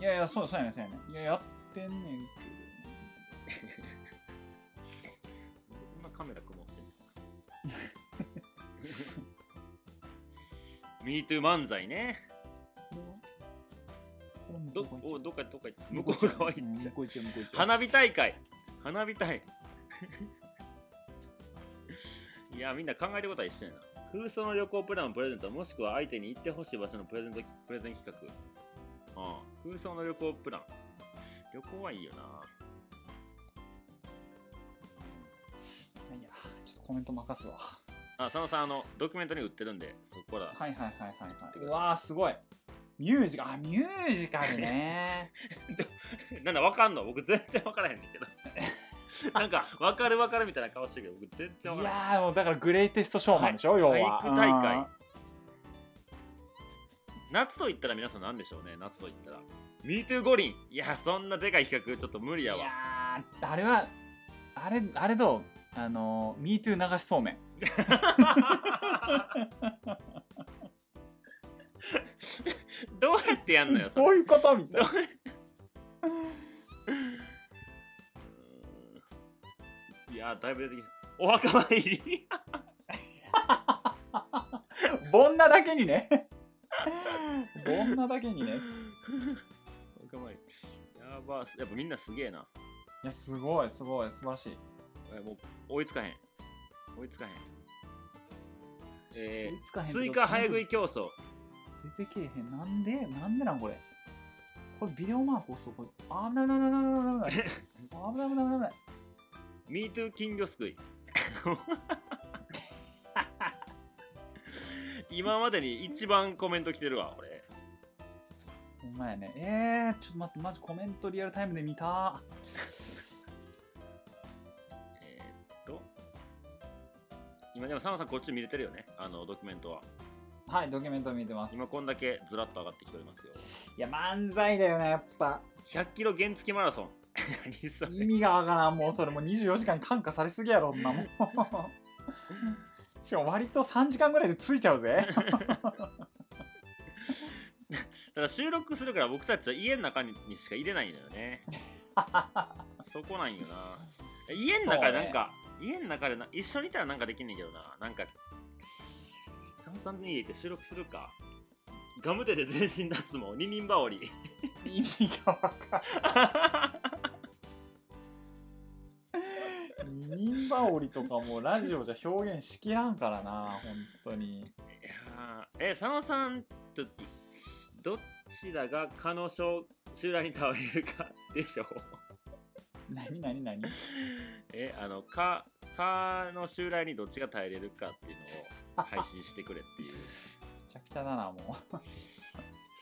いやいや、そうそうやねんそうやねん。いや、やってんねんけ今カメラ曇ってんの MeToo 漫才ね。ど。どおどっかどっか向向こう側行っちゃう。花火大会。花火大 [LAUGHS] いやみんな考えてることは一緒やな。空想の旅行プランをプレゼントもしくは相手に行ってほしい場所のプレゼントプレゼン企画。ああ空想の旅行プラン。旅行はいいよなコメント任すわ。あ佐野さんあのドキュメントに売ってるんでそこら。はいはいはいはいはい。うわー、すごい。ミュージカル、あ、ミュージカルね。[LAUGHS] なんだわかんの？僕全然わからへんねんけど。[LAUGHS] なんかわかるわかるみたいな顔してるけど僕全然いわからへん。やー、もうだからグレイテストショーマンでしょ、要は。俳句大会。うん。夏と言ったら皆さん何でしょうね夏と言ったら。MeToo 五輪。いやそんなでかい企画ちょっと無理やいわやー、あれは、あれあれどう？あの MeToo 流しそうめん。[LAUGHS] どうやってやんのよそれ。そういうことみたいな。[LAUGHS] いやだいぶ出てきたお墓参り。ボンナだけにね。ボンナだけにね。[LAUGHS] お墓参り。やばやっぱみんなすげえな。いやすごいすごい素晴らしいえもう追いつかへん。追いつかへん。え追いつかへんー、けどスイカ早食い競争。出てけえへん。なんでなんでなんこれ。これビデオマーク押すとこれあなななななななな危ない危ない危ない危ない MeToo 金魚すくい今までに一番コメント来てるわこれほんまやねえー、ちょっと待ってマジコメントリアルタイムで見た今でも佐野さんこっち見れてるよね？あのドキュメントは。はいドキュメント見てます。今こんだけずらっと上がってきておりますよ。いや漫才だよねやっぱ。100キロ原付マラソン。[LAUGHS] 意味がわからんもうそれ。もう24時間感化されすぎやろんなも。ん [LAUGHS] しかも割と3時間ぐらいで着いちゃうぜ。[LAUGHS] ただ収録するから僕たちは家の中にしか入れないのよね。そこなんよな。家の中でなんか、家の中でな一緒にいたらなんかできんねんけどな。なんか佐野さんの家行って収録するか。ガムテで全身脱毛。二人羽織。意味がわからん二人羽織とかもうラジオじゃ表現しきらんからな本当に。いやー。え佐野さんとどちらが蚊の襲来に倒れるかでしょう何 [LAUGHS] 何何？[LAUGHS] えあの蚊蚊の襲来にどっちが耐えれるかっていうのを配信してくれっていう。めちゃくちゃだなもう。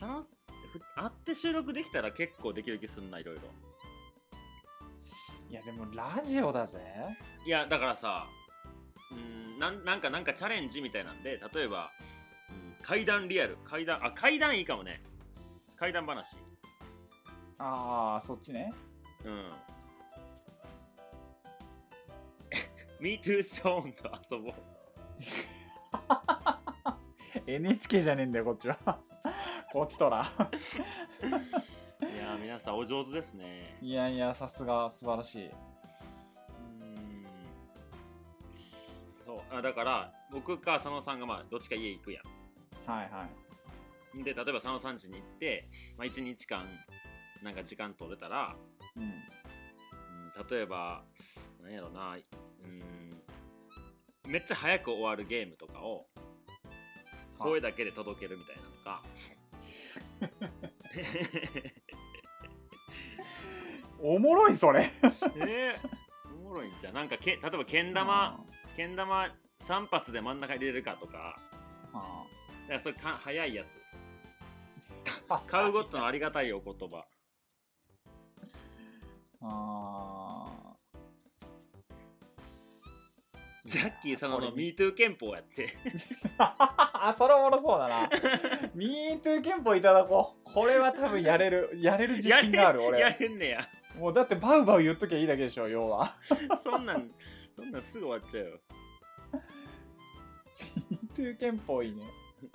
[LAUGHS] 会って収録できたら結構できる気すんないろいろ。いやでもラジオだぜ。いやだからさうんなんなんかなんかチャレンジみたいなんで例えば、うん、階段リアル階段あ階段いいかもね。階段話。ああそっちね。うん MeToo ショーンと遊ぼう。[LAUGHS] NHK じゃねえんだよこっちは。[LAUGHS] こっちとら。いやー皆さんお上手ですね。いやいやさすが素晴らしい。うーん。そう。あだから僕か佐野さんがまあどっちか家行くやはいはい。んで例えば佐野さん家に行って、まあ、1日間なんか時間取れたら、うん。うん、例えばなんやろなうん。めっちゃ早く終わるゲームとかを声だけで届けるみたいなのかおもろいそれ。えー、おもろいんじゃん。なんかけ例えばけん玉けん玉3発で真ん中に入れれるかとか。あ。だからそれか早いやつ。あ。買うごとのありがたいお言葉。あジャッキーさんの MeToo 憲法やって。[LAUGHS] あそれおもろそうだな。MeToo 憲法いただこう。これは多分やれるやれる自信があるや俺。れんねや。もうだってバウバウ言っときゃいいだけでしょ要は。そんなんそんなんすぐ終わっちゃうよ。MeToo 憲法いいね。う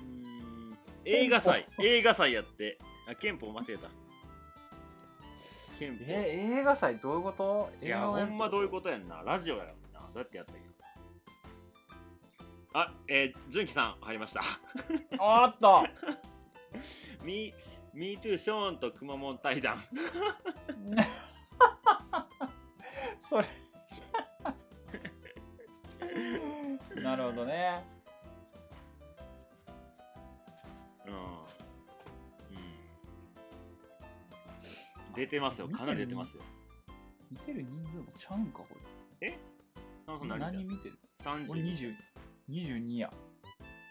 ーん。映画祭。映画祭やって。あ憲法間違えた。憲法。え映画祭どういうこと？いやほんまどういうことやんな。ラジオやろなどうやってやったらいいのあえー、純喜さん入りました。おっとミ MeToo ショーンとくまモン対談。それ。なるほどね。うん、うん、出てますよ。かなり出てますよ。見てる人数もちゃうんかこ佐野何見てるた30俺20 22や。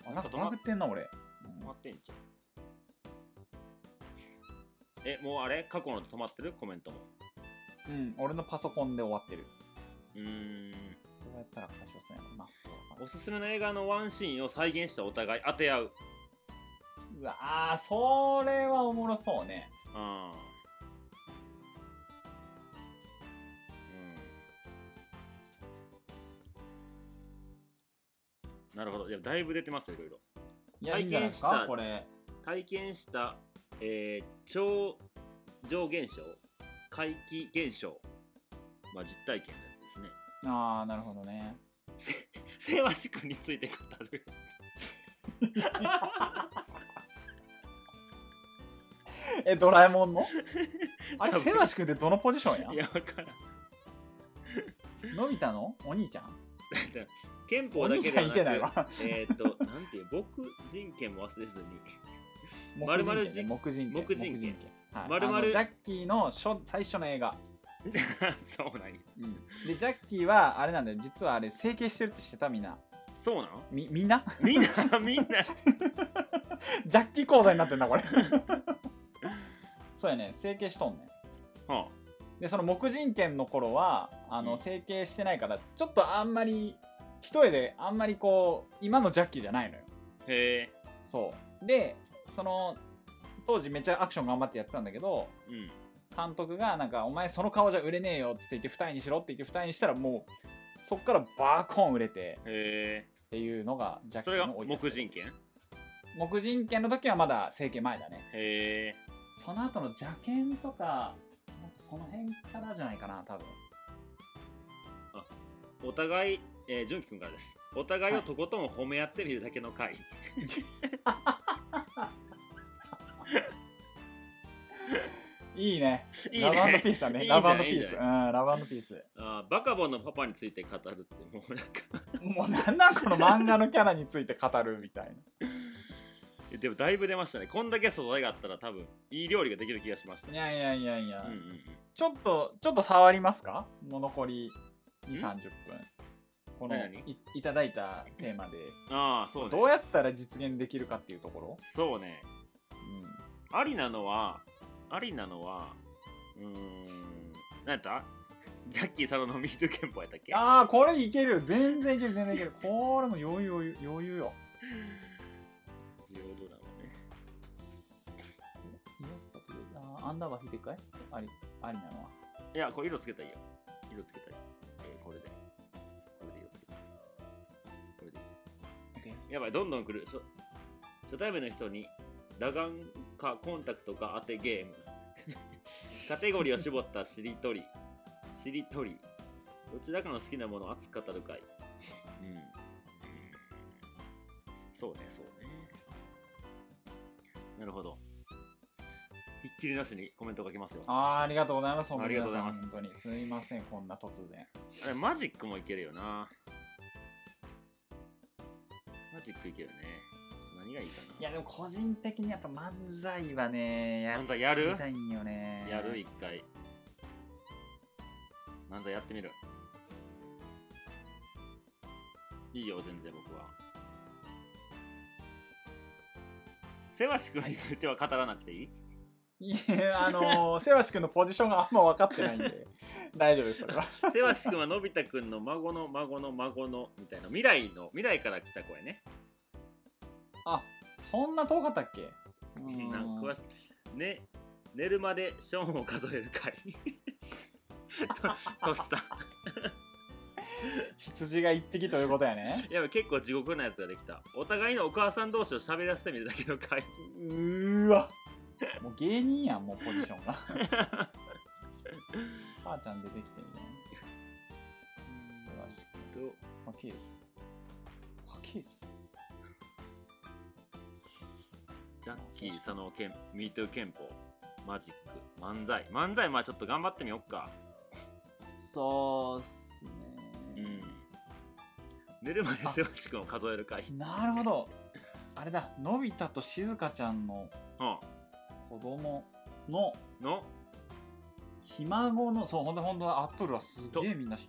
あなんか止まバグってんな俺。止まってんじゃん。えもうあれ？過去ので止まってる？コメントも。うん俺のパソコンで終わってる。うーん。どうやったら解消するんやろな。おすすめの映画のワンシーンを再現したお互い当て合う。うわあそれはおもろそうね。うんうんなるほど。いやだいぶ出てますよいろいろ。いやいいんじゃないです体験したかこれ。体験した、えー超常現象怪奇現象、まあ、実体験のやつですね。ああなるほどね。セワシ君について語る。[LAUGHS] えドラえもんの？[LAUGHS] あれ多分。セワシ君ってどのポジションや？いや分からん。のび太の？お兄ちゃん？[LAUGHS] 憲お法だけではなくないわ。えっ、となんていう僕人権も忘れずに。丸々人木人権木人権。はい。丸々あのジャッキーの初最初の映画、[LAUGHS] そうなんや。でジャッキーはあれなんだよ。実はあれ整形してるって知ってたみんな。そうなの？みみんな？みんな？みんな。[LAUGHS] ジャッキー講座になってんだこれ。そうやね。整形しとんね。んはでその木人権の頃はあの、うん。整形してないからちょっとあんまり一重であんまりこう今のジャッキーじゃないのよ。あへえ。そう。でその当時めっちゃアクション頑張ってやってたんだけどうん。監督がなんか「お前その顔じゃ売れねえよ」って言って二重にしろって言って二重にしたらもうそっからバーコン売れてへえ。っていうのがジャッキーの木人権？木人権の時はまだ整形前だね。へえ。その後の邪剣とかその辺からじゃないかな多分。お互い、えー、純喜くんからです。お互いをとことん褒め合ってみるだけの回、[LAUGHS] いいね。いいラブねピースだね。ラブピース。うんラブピース。あーバカボンのパパについて語るってもうなんか。もうなんなんこの漫画のキャラについて語るみたいでもだいぶ出ましたね。こんだけ素材があったら多分いい料理ができる気がしました。ないやいやいやいや、うんうんうん。ちょっとちょっと触りますか？もう残り2ん3 0分。このいいただいたテーマで。ああそうね。どうやったら実現できるかっていうところ、そうね。うん。ありなのはありなのはうーん何やった？ジャッキー佐野のミート憲法やったっけ？ああこれいける全然いける全然いける。これも余裕余裕余裕よアンダーバー引いてかい？ありありなのは。いやこれ色つけたらいいよ。色つけたらいい、えーこれで。これで色つけたこれでいい。OK やばいどんどん来る。初初対面の人に裸眼かコンタクトか当てゲーム。[LAUGHS] カテゴリーを絞ったしりとり。しりとり。どちらかの好きなものを熱く語る会うん、うん、そうねそうね。なるほどきりなしにコメント書きますよ。ああーありがとうございます。ありがとうございます。本当にすみませんこんな突然。れマジックもいけるよな。マジックいけるね。何がいいかな。いやでも個人的にやっぱ漫才はねや漫才やる？りたいんよね。やる一回。漫才やってみる。いいよ全然僕は。せわし君については語らなくていい？いやあのー、せわし君のポジションがあんま分かってないんで。[LAUGHS] 大丈夫ですそれは。せわし君はのび太くんの孫の孫の孫のみたいな未来の未来から来た子やね。あそんな遠かったっけ？なんか詳しい。ね寝るまでショーンを数える会。[LAUGHS] ととした？羊が一匹ということやね。いや結構地獄なやつができた。お互いのお母さん同士を喋らせてみるだけの会。うーわもう芸人やんもうポジションが。[LAUGHS] 母ちゃん出てきてみたいな。せわし君と家系図家系図ジャッキー佐野憲ミート憲法マジック。漫才。漫才まあちょっと頑張ってみよっか。そうっすね。うん。寝るまでせわし君を数える会なるほど。あれだのび太としずかちゃんのうん子供のの。ひ孫のそうほんとほんとあっとるわすげえみんなし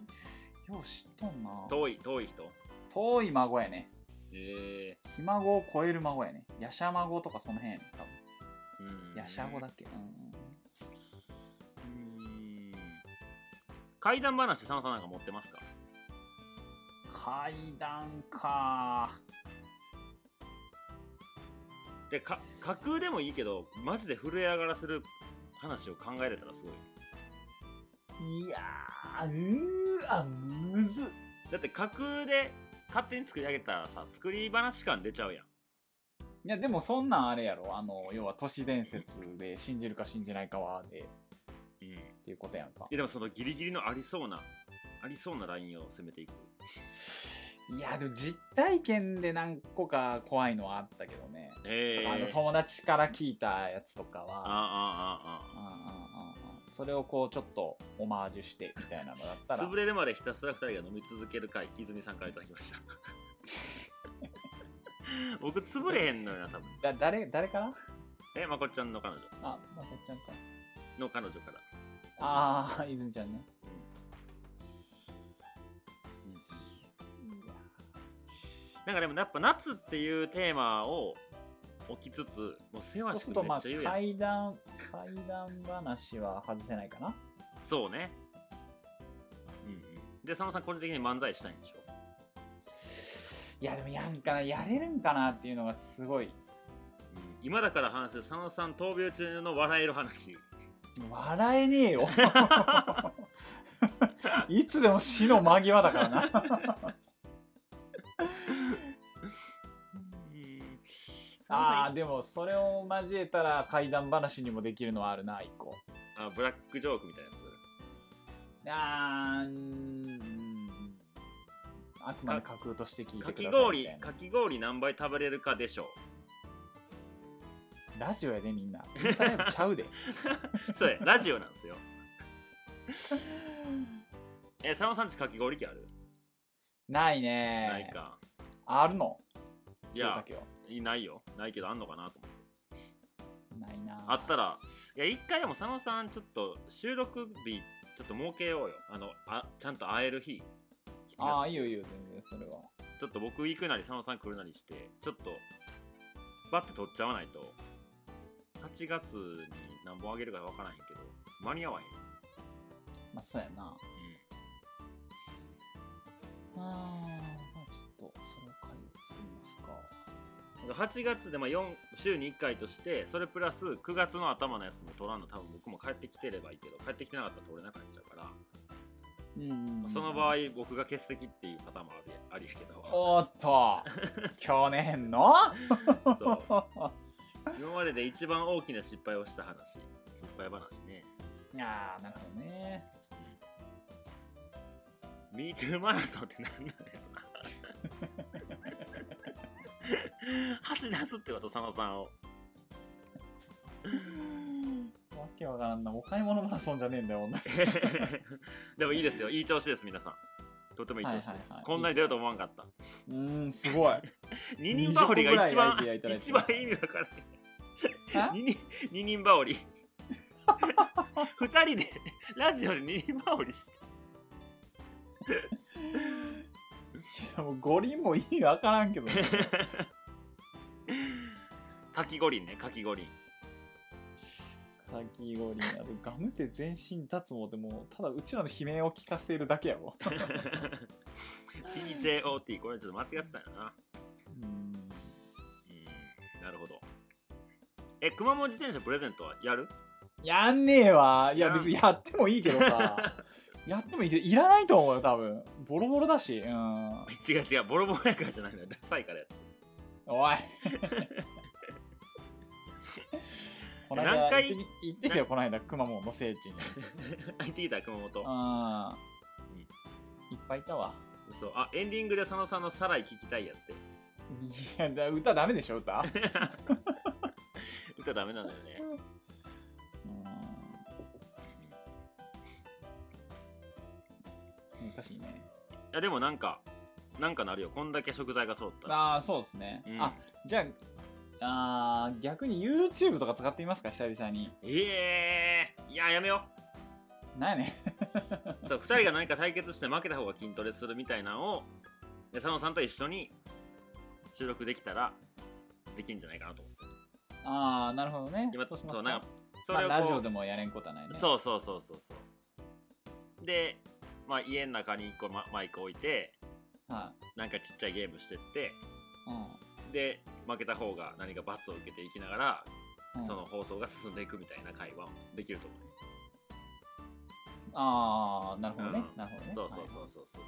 よう知っとんな。遠い遠い人。遠い孫やね。え。ひ孫を超える孫やね。やしゃ孫とかその辺やね多分。やしゃごだっけ？うんうん。うん。怪談話佐野さんなんか持ってますか？階段かでか架空でもいいけどマジで震え上がらせる話を考えれたらすごい。いやーうーあむずっ。だって架空で勝手に作り上げたらさ作り話感出ちゃうやん。いやでもそんなんあれやろ。あの要は都市伝説で信じるか信じないかはで。っうん。いていうことやんか。やでもそのギリギリのありそうなありそうなラインを攻めていくいやでも実体験で何個か怖いのはあったけどね、ええあの友達から聞いたやつとかああはあああうんうんうんうんそれをこうちょっとオマージュしてみたいなのだったら潰れるまでひたすら2人が飲み続ける回泉さんからいただきました僕潰れへんのよな多分だ誰誰からえまこっちゃんの彼女あまこっちゃんかの彼女からああ泉ちゃんねなんかでもやっぱ夏っていうテーマを置きつつもうせわしくそうするとまあめっちゃ言うやん。怪談怪談話は外せないかな。そうね。うんうん。で佐野さん個人的に漫才したいんでしょ？いやでもやんかなやれるんかなっていうのがすごい。今だから話す佐野さん闘病中の笑える話。笑えねえよ。[LAUGHS] いつでも死の間際だからな。うんあーでもそれを交えたら怪談話にもできるのはあるな一個。あブラックジョークみたいなやあーん。あくまで架空として聞いつかてくださいみき氷たいな。かき氷何杯食べれるかでしょラジオやでみんな。インスタライブちゃうで。[LAUGHS] うそれラジオなんですよ。[LAUGHS] え佐野さんちかき氷機ある？ないね。ないか。あるのいや清いないよ。ないけどあんのかなと思って。ないな。あったらいや一回でも佐野さんちょっと収録日ちょっと設けようよ。あのあちゃんと会える日。ああいいよいいよ全然それは。ちょっと僕行くなり佐野さん来るなりしてちょっとバッて取っちゃわないと。8月に何本あげるか分からへんけど間に合わへん、まあそうやな。あーまあちょっとそ8月でまあ4週に1回としてそれプラス9月の頭のやつも取らんの多分僕も帰ってきてればいいけど帰ってきてなかったら取れなくなっちゃうから、うんその場合僕が欠席っていうパターンもありありやけど。おっと。[LAUGHS] 去年の？そう。今までで一番大きな失敗をした話。失敗話ね。いやーなるほどね。MeToo マラソンって何なんだよな [LAUGHS] 走らすってこと佐野さんを。わけわからんなお買い物マラソンじゃねえんだよ女。[LAUGHS] でもいいですよ。いい調子です皆さん。とてもいい調子です、はいはいはい。こんなに出ると思わんかった。うーんすごい。[LAUGHS] 二人羽織が一番20個ぐらいアイデアいただいて一番意味わからい。二人二人羽織。二人でラジオで二人羽織していやもう五輪も意味わからんけどね。[LAUGHS] かき五輪ねかき五輪かき氷にあるガムって全身脱毛でもうただうちらの悲鳴を聞かせてるだけやろ TJOT これちょっと間違ってたよな。うん。うん。なるほど。え熊本自転車プレゼントはやる？やんねえわ。いや別にやってもいいけどさ [LAUGHS] やってもいいらないと思うよ多分。ボロボロだしうん。違う違うボロボロやからじゃないのよ。ダサいからやっておい。[LAUGHS] この間何回？行ってき行ってきたよこの間熊本の聖地に。[LAUGHS] 入ってきた熊本。あうん。いっぱいいたわ。そうあエンディングで佐野さんのサライ聞きたいやって。いやだ歌ダメでしょ歌。[LAUGHS] 歌ダメなんだよね難しいね。いやでもなんかなんかなるよ。こんだけ食材が揃ったら。ああそうですね、うん。あじゃああー逆に YouTube とか使ってみますか？久々に。ええー、いややめよなんやねう [LAUGHS] そう2人が何か対決して負けた方が筋トレするみたいなのをで佐野さんと一緒に収録できたらできるんじゃないかなと。思ってああなるほどね。今そうしますか。そうなんかそまあ、れをこうラジオでもやれんことはないね。そうそうそうそうそう。で、まあ、家の中に1個ママイク置いてはなんかちっちゃいゲームしてってい、で負けた方が何か罰を受けていきながら、うん。うんその放送が進んでいくみたいな会話をできると思う、ああなるほどね、うん。なるほどね。そうそうはいそうそうそうそう。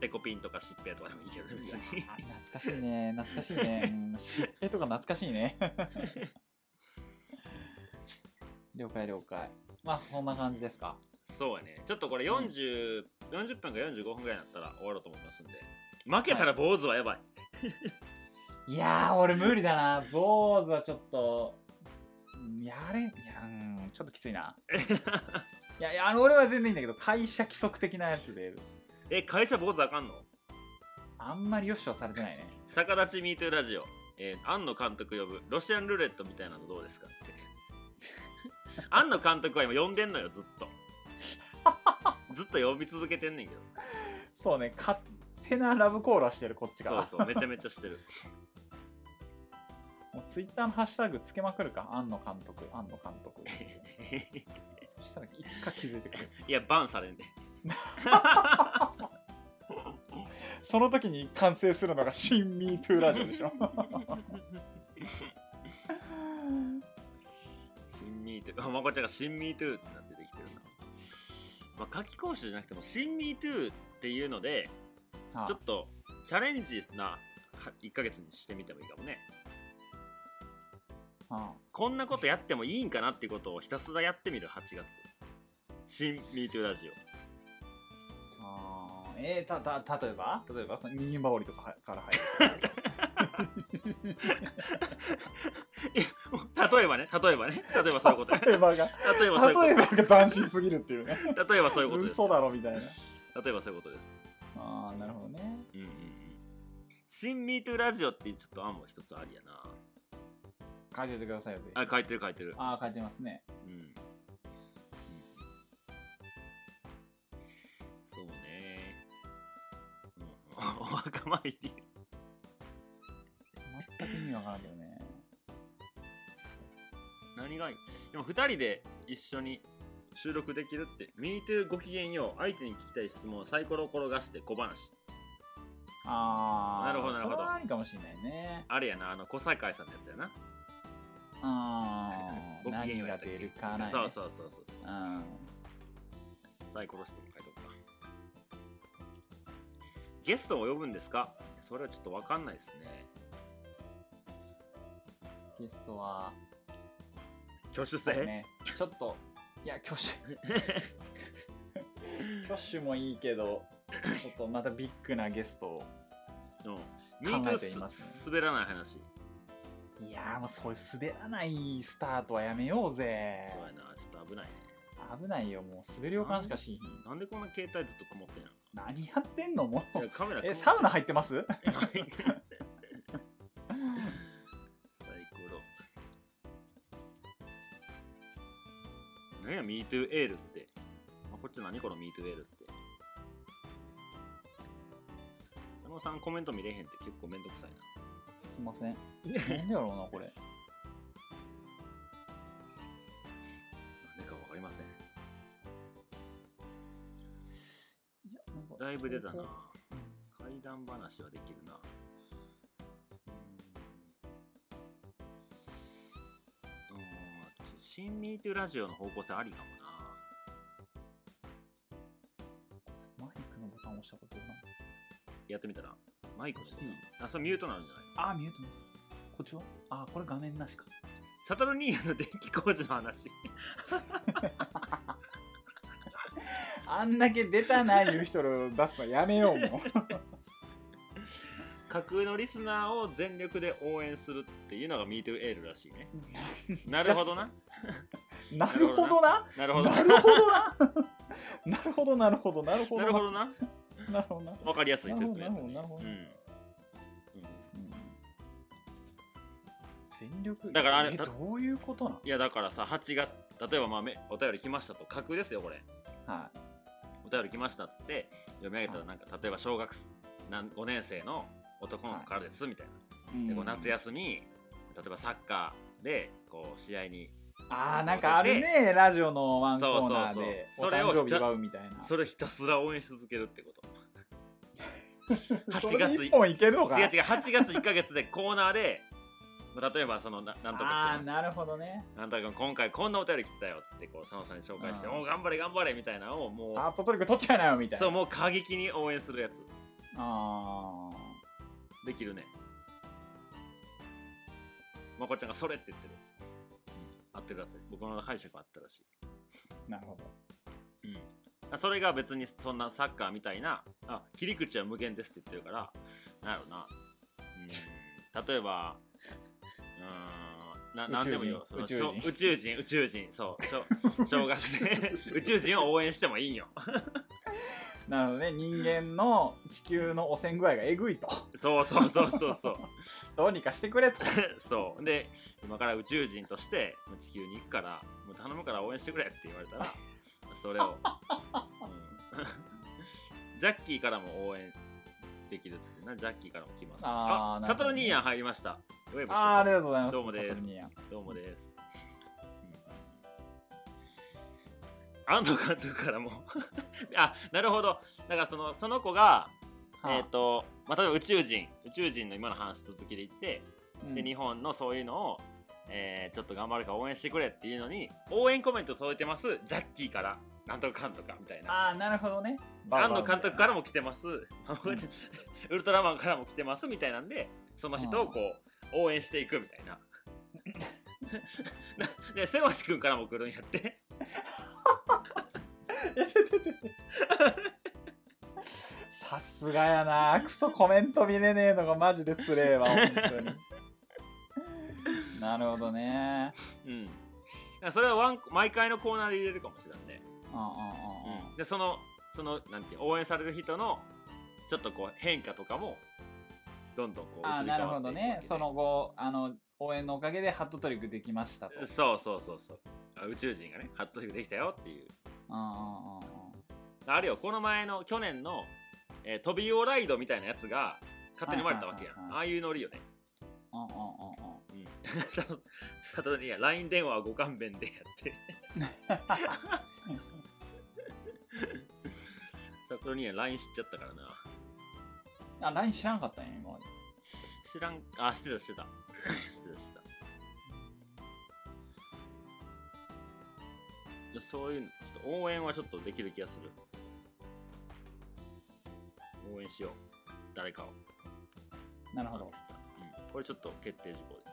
デコピンとかしっぺとかでもいいけどね別に。懐かしいね。懐かしいね。うん。しっぺとか懐かしいね。[LAUGHS] 了解了解。まあそんな感じですかそうやね。ちょっとこれ40、40分か45分ぐらいになったら終わろうと思いますんで。負けたら坊主はやばい、[LAUGHS] いやー俺無理だな。坊主はちょっとうんやれいやうんちょっときついな。[LAUGHS] いやいやあの俺は全然いいんだけど会社規則的なやつで。え会社坊主あかんの？あんまりよしとされてないね。逆立ちミートラジオ、えー、庵野監督呼ぶ。ロシアンルーレットみたいなのどうですかって。[LAUGHS] 庵野監督は今呼んでんのよずっとずっと呼び続けてんねんけど。そうね勝手なラブコールはしてるこっちが。そうそうめちゃめちゃしてる。[LAUGHS] もうツイッターのハッシュタグつけまくるか？庵野監督庵野監督。[LAUGHS] そしたらいつか気づいてくる。いやバンされんで。[LAUGHS] その時に完成するのが新 MeToo ラジオでしょ。新ミートゥーあまこちゃんが新ミートゥーってなまあ夏期講習じゃなくても新ミートゥーっていうのであちょっとチャレンジな1ヶ月にしてみてもいいかもね。あこんなことやってもいいんかなっていうことをひたすらやってみる8月。新 MeToo ラジオ。あーえー、たた例えば？例えば？そのミニバオリとかはから入る [LAUGHS] 例えばね例えばね例えばそういうこと。ね例えばが例えばそういうこ例えばが斬新すぎるっていうね。と例えばそういうことです。嘘だろみたいな。例えばそういうことです。ああなるほどね。うんうんうん。新 MeToo ラジオってちょっと案も一つありやな。書いててくださいよあ書いてる書いてる。ああ書いてますね。うん、うん、そうね、うん、[LAUGHS] お墓参り味わからんけどね。何がいい？でも2人で一緒に収録できるって MeToo ごきげんよう相手に聞きたい質問をサイコロを転がして小話。ああなるほどなるほど。それはありかもしれないね。あれやなあの小堺さんのやつやな。ああごきげんようやったっけ？出るかな、ね、そうそうそうそうう。んサイコロ質問書いとくか。ゲストを呼ぶんですか？それはちょっと分かんないですねゲストは。挙手制、ね。ちょっといや挙手。[LAUGHS] 挙手もいいけどちょっとまたビッグなゲストをうん、考えています。ね滑らない話。いやーもうそういう滑らないスタートはやめようぜ。そうやなちょっと危ないね。危ないよもう滑り予感しかしなんでこんな携帯ずっと曇ってんの何やってんのもう。カメラえサウナ入ってます？[LAUGHS] 何や MeToo エールって、まあ、こっち何この MeToo エールって。佐野さんコメント見れへんって結構めんどくさいな。すいません。[LAUGHS] なんでやろうなこれ。なんでかわかりません。いやなんかだいぶ出たな。こ。怪談話はできるな新 MeToo ラジオの方向性ありかもな。マイクのボタン押したことない。やってみたらマイクのボタンいい。あそれミュートなんじゃない？あーミュートこっちは？あーこれ画面なしか。サトル兄やの電気工事の話。[LAUGHS] あんだけ出たな言う人を出すのやめようもう架空のリスナーを全力で応援するっていうのが MeToo エールらしいね。[LAUGHS] なるほどな。なるほどな。なるほどな。るほどな。なるほどな。るほどなるほどな。るほどななるほどな。わかりやすい説明なるほどなるほどうん。全力だからあれどういうことなの？いやだからさ8月例えばまあめお便り来ましたと架空ですよこれ。はお便り来ましたっつって読み上げたらなんか、例えば小学5年生の男の子からですみたいな、い、でこう夏休み例えばサッカーでこう試合にああなんかあるねラジオのワンコーナーで。そ誕生日祝うみたいな。それひたすら応援し続けるってこと。[LAUGHS] 8それ月で一本いけるのか？違う違う8月1か月でコーナーでまあ例えばそのななんとかああなるほどね。なんとか君今回こんなお便り来てたよっつってこう佐野さんに紹介して「うん。おう頑張れ頑張れ」みたいなのをもうあートトリック取っちゃいなよみたいな。そうもう過激に応援するやつ。あできるね。まこちゃんがそれって言ってる、うん、合ってる合ってる。僕の解釈はあったらしい。あなるほど。うん、それが別にそんなサッカーみたいなあ切り口は無限ですって言ってるからなんやろな、うん、例えばうんななんでもいいよ。その宇宙人。宇宙人宇宙人。そう。小学生。[LAUGHS] 宇宙人を応援してもいいんよなるほどね人間の地球の汚染具合がえぐいと。そうそうそうそうそう。[LAUGHS] どうにかしてくれと。[LAUGHS] そう。で今から宇宙人として地球に行くからもう頼むから応援してくれって言われたら [LAUGHS] それを、うん。ジャッキーからも応援できるってな。ジャッキーからも来ます。あーなるほどね。サトルニーヤン入りました。ウェブしてあーありがとうございます。どうもです。サトルニーヤン。どうもです、安藤監督からも [LAUGHS] あなるほど。だからそのその子がはあ。えっ、と、まあ、例えば宇宙人。宇宙人の今の話続きで言って、うん。で日本のそういうのを、えーちょっと頑張るから応援してくれっていうのに応援コメント届いてます。ジャッキーから。なんとかかんとかみたいな。ああなるほどね。安藤監督からもも来てます、[LAUGHS] ウルトラマンからも来てますみたいなんでその人をこう応援していくみたいな。[LAUGHS] なで瀬橋君からも来るんやってさすがやなクソコメント見れねえのがマジでつれえわ本当になるほどねうんそれはワン毎回のコーナーで入れるかもしれないねうんでそのそのなんて応援される人のちょっとこう変化とかもどんどんこうああなるほどねその後あの応援のおかげでハットトリックできましたとそうそうそうそう宇宙人がねハットリックできたよっていう。うんうんうんあるよこの前の去年の、えー、飛びオライドみたいなやつが勝手に生まれたわけや、ああいうノリよね。うんうんうんトルには LINE 電話はご勘弁でやって。サトルには LINE 知っちゃったからな。あ LINE 知らんかったんや今まで。知らん。あ知ってた知ってた。知ってた知ってたそういうのちょっと応援はちょっとできる気がする。応援しよう。誰かを。なるほど。うん、これちょっと決定事項です。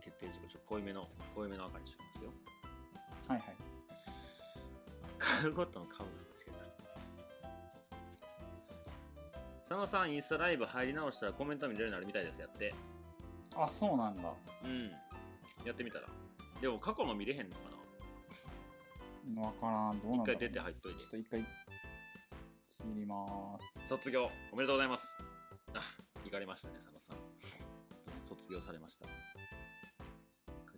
決定事項。ちょっと濃いめの濃いめの赤にしますよ。はいはい。買うごとの顔がつけた佐野さんインスタライブ入り直したらコメント見れるようになるみたいです。やって。あそうなんだ。うんやってみたら。でも過去の見れへんのかな。わからん。どうなんだろう一回出て入っといて。ちょっと一回切ります。卒業。おめでとうございます。あ行かれましたね佐野さん。卒業されました。帰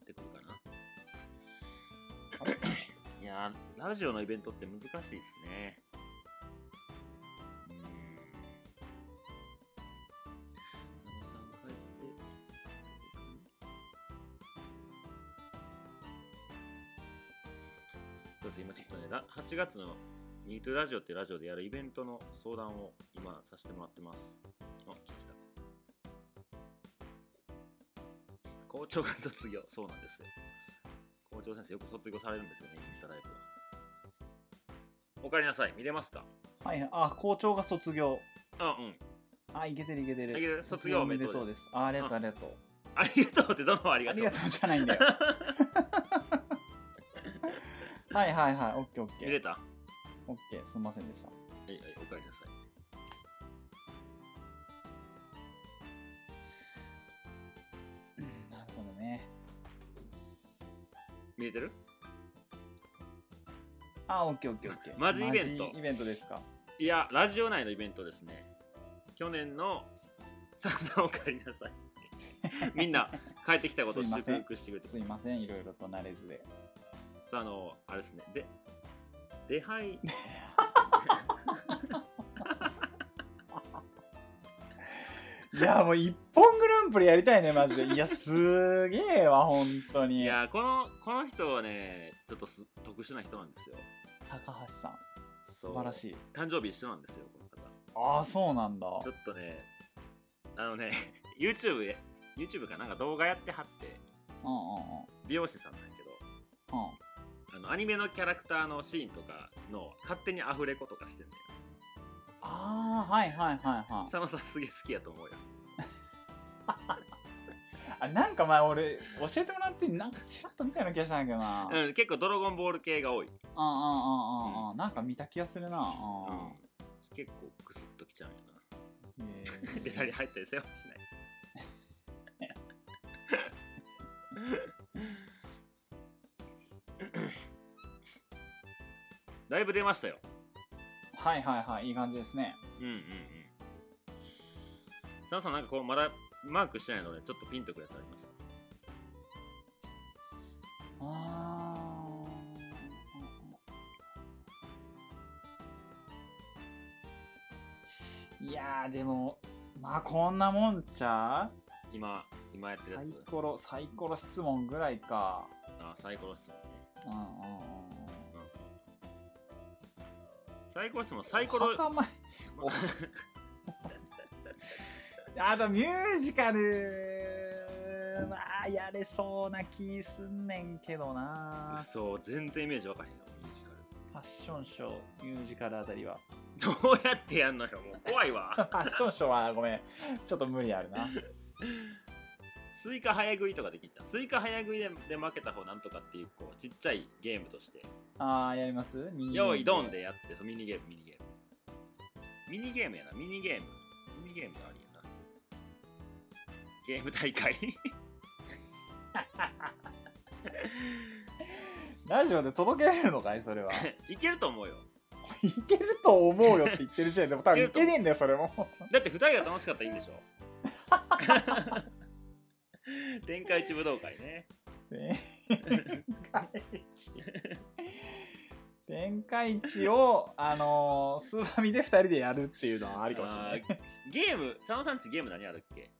ってくるかな。[COUGHS] いやーラジオのイベントって難しいですね7月のニートラジオってラジオでやるイベントの相談を今させてもらってます。あ、聞きた。校長が卒業。そうなんです。校長先生よく卒業されるんですよね、インスタライブは。おかえりなさい。見れますかはい、あ、校長が卒業。あ、うん。あ、いけてるいけてる。いけてる卒業おめでとうです。ありがとう、ありがとう。ありがとうってどうもありがとう。あり。がとうじゃないんだよ。[LAUGHS] はいはいはい。オッケーオッケー。見れた？はオッケー。すみませんでした。いはい、おかえりなさい。うんなるほどね。見れてる？あオッケーオッケーオッケー。マジイベント。マジイベントですか？いや、ラジオ内のイベントですね。去年の、さんおかえりなさい。[LAUGHS] みんな帰ってきたことを祝すいません。福してくれて。すいません。いろいろと慣れずでさあ、あの、あれですね。で、出配、い。[LAUGHS] やもう一本グランプリやりたいねマジで。いやすげえわ本当に。いや、この、この人はね、ちょっとす特殊な人なんですよ。高橋さん。素晴らしい。誕生日一緒なんですよ、この方。ああそうなんだ。ちょっとね、あのね、[LAUGHS] YouTube へ、YouTube かなんか動画やってはって、うんうんうん。美容師さんなんやけど、うん。あののアニメのキャラクターのシーンとかの勝手にアフレコとかしてんだよ。ああはいはいはいはい。佐野さんすげえ好きやと思うよ。[LAUGHS] あなんか前俺教えてもらってなんかちらっと見たような気がしたんだけどな。うん結構ドラゴンボール系が多い、うんうんうん。なんか見た気がするな。ううん。ん、結構クスッときちゃうんやへなー出たり入ったりせはしない [LAUGHS] だいぶ出ましたよ。はいはいはいいい感じですね。うんうんうん。佐野さんなんかこうまだマークしてないのでちょっとピンとくるやつありますか？あー。いやーでもまあこんなもんちゃ今今やってうサイるやつ。コロサイコロ質問ぐらいか。あサイコロ質問ね。うんうんうんサイコロ質問サイコロ。[LAUGHS] あとミュージカル。まあやれそうな気すんねんけどな。そう全然イメージわかへんよミュージファッションショーミュージカルあたりは。カルどうやってやんのよもう怖いわ。[LAUGHS] ファッションショーはごめん。ちょっと無理あるな [LAUGHS] スイカ早食いとかできんじゃん。スイカ早食いでで負けた方なんとかっていうこうちっちゃいゲームとして。あーやります？用意ドンでやってそうミニゲームミニゲーム。ミニゲームやな。ミニゲーム。ミニゲームがありやな。ゲーム大会。[LAUGHS] ラジオで届けられるのかいそれは。[LAUGHS] いけると思うよ。いけると思うよって言ってる時点でも多分いけねえんだよそれも。[LAUGHS] だって2人が楽しかったらいいんでしょ [LAUGHS] 天下一武道会ね。天下一。天下一をあのー、スーファミで2人でやるっていうのはありかもしれない。ゲーム佐野さんちゲーム何あるっけ？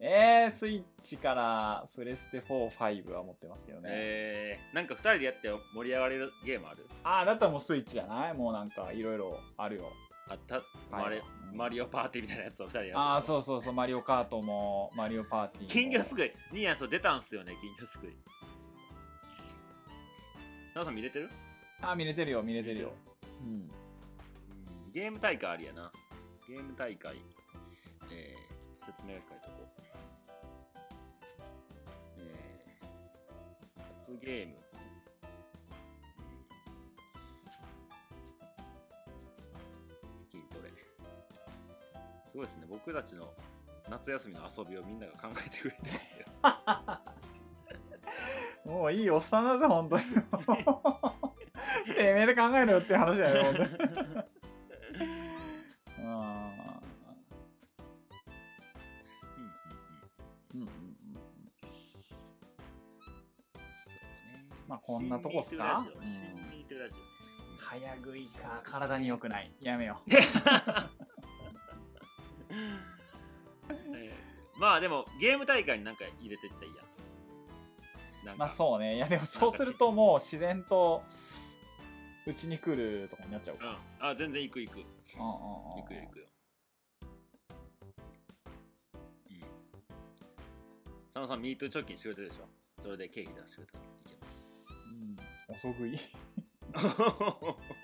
えー、スイッチからプレステ45は持ってますけどね、えー、なんか2人でやって盛り上がれるゲームある？ああだったらもうスイッチじゃない？もうなんかいろいろあるよあった？マリうんマリオパーティーみたいなやつを2人でやるああそうそうそう。マリオカートもマリオパーティー。も金魚すくい。ニーヤンそう出たんすよね金魚すくい。佐野さん見れてる？あー見れてるよ見れてるよ。うん。ゲーム大会ありやな。ゲーム大会えー、説明書いとこ。うえー、初ゲームすごいですね。僕たちの夏休みの遊びをみんなが考えてくれてますよ。[LAUGHS] もういいおっさんだぜ本当に。てめえで考えろよって話だよ本当に。[LAUGHS] あうん。うんうまあこんなとこっすか？早食いか体に良くない。やめよう [LAUGHS] [LAUGHS] えーまあでもゲーム大会になんか入れてったらいいや。なんか、まあそうね。いやでもそうするともう自然とうちに来るとかになっちゃうか。うん。あ全然行く行く。うんうんうん行くよ行くよ。うん。佐野さんミート貯金してくれてるでしょ？それでケーキ出してくれたらいけます。うん。おそ食い [LAUGHS]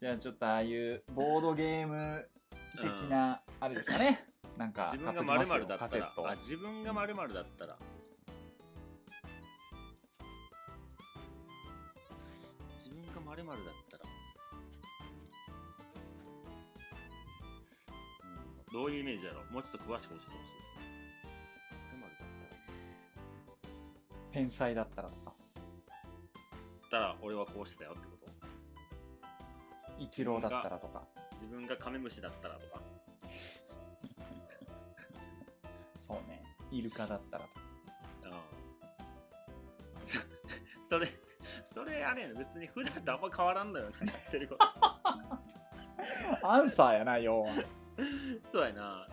じゃあちょっとああいうボードゲーム的なあれですかね。なんか自分がますよ〇〇だったら。あ自分が〇〇だったら。自分が〇〇だったら、うん、どういうイメージだろ？うもうちょっと詳しく教えてほしい天才だったらとか。たら俺はこうしてたよってこと。イチローだったらとか。自分がカメムシだったらとか。そうね。イルカだったらとか。うん。そそれそれあれやね。別に普段とあんま変わらんのよなやってること。[LAUGHS] アンサーやな要はそうやな。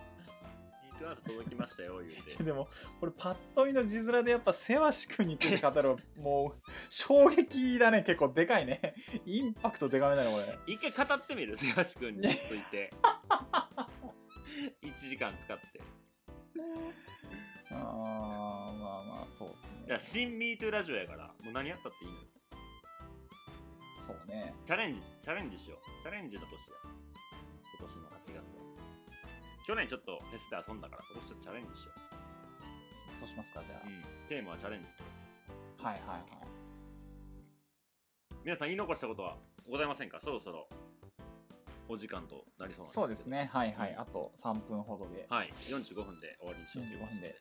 届きましたよ、[LAUGHS] 言うて。でもこれパッと見の字面でやっぱせわしくにって語る [LAUGHS] もう衝撃だね結構でかいね。[LAUGHS] インパクトでかめだねこれ。一回語ってみる、せわし君について。1時間使って。あーまあまあそうですね。いや新 MeToo ラジオやからもう何やったっていいのよ。そうね。チャレンジチャレンジしよう。チャレンジの年や。今年の8月は去年ちょっとフェスで遊んだから今年ちょっとチャレンジしよそうしますかじゃう、うん、テーマはチャレンジあ、はいはいはい。皆さん言い残したことはございませんか？そろそろ。お時間となりそうなんですそうですね。はいはい、うん。あと3分ほどで。はい。45分で終わりにしようと思います45分で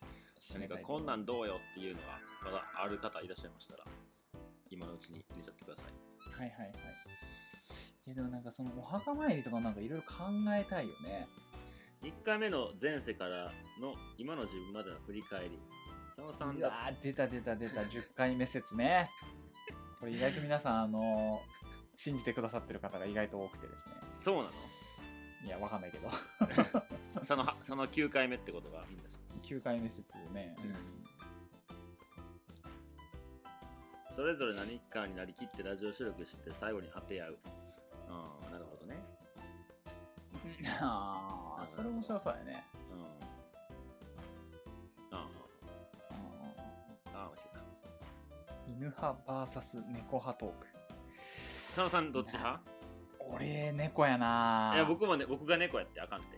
何かこんなんどうよっていうのがまだある方いらっしゃいましたら今のうちに入れちゃってください。はいはいはい。いやでもなんかそのお墓参りとかなんかいろいろ考えたいよね1回目の前世からの今の自分までの振り返り。佐野さんだ。うわー出た出た出た。10回目説ね [LAUGHS] これ意外と皆さんあの信じてくださってる方が意外と多くてですね。そうなの？いやわかんないけど。[LAUGHS] そのその9回目ってことがみんな知って9回目説ね、それぞれ何かになりきってラジオ収録して最後に当て合う。ああなるほどね。うんああそれ面白そうだよね。うん。ああああ面白い。な犬派 VS 猫派トーク。佐野さんどっち派？俺猫やな。いや僕もね僕が猫やってあかんって。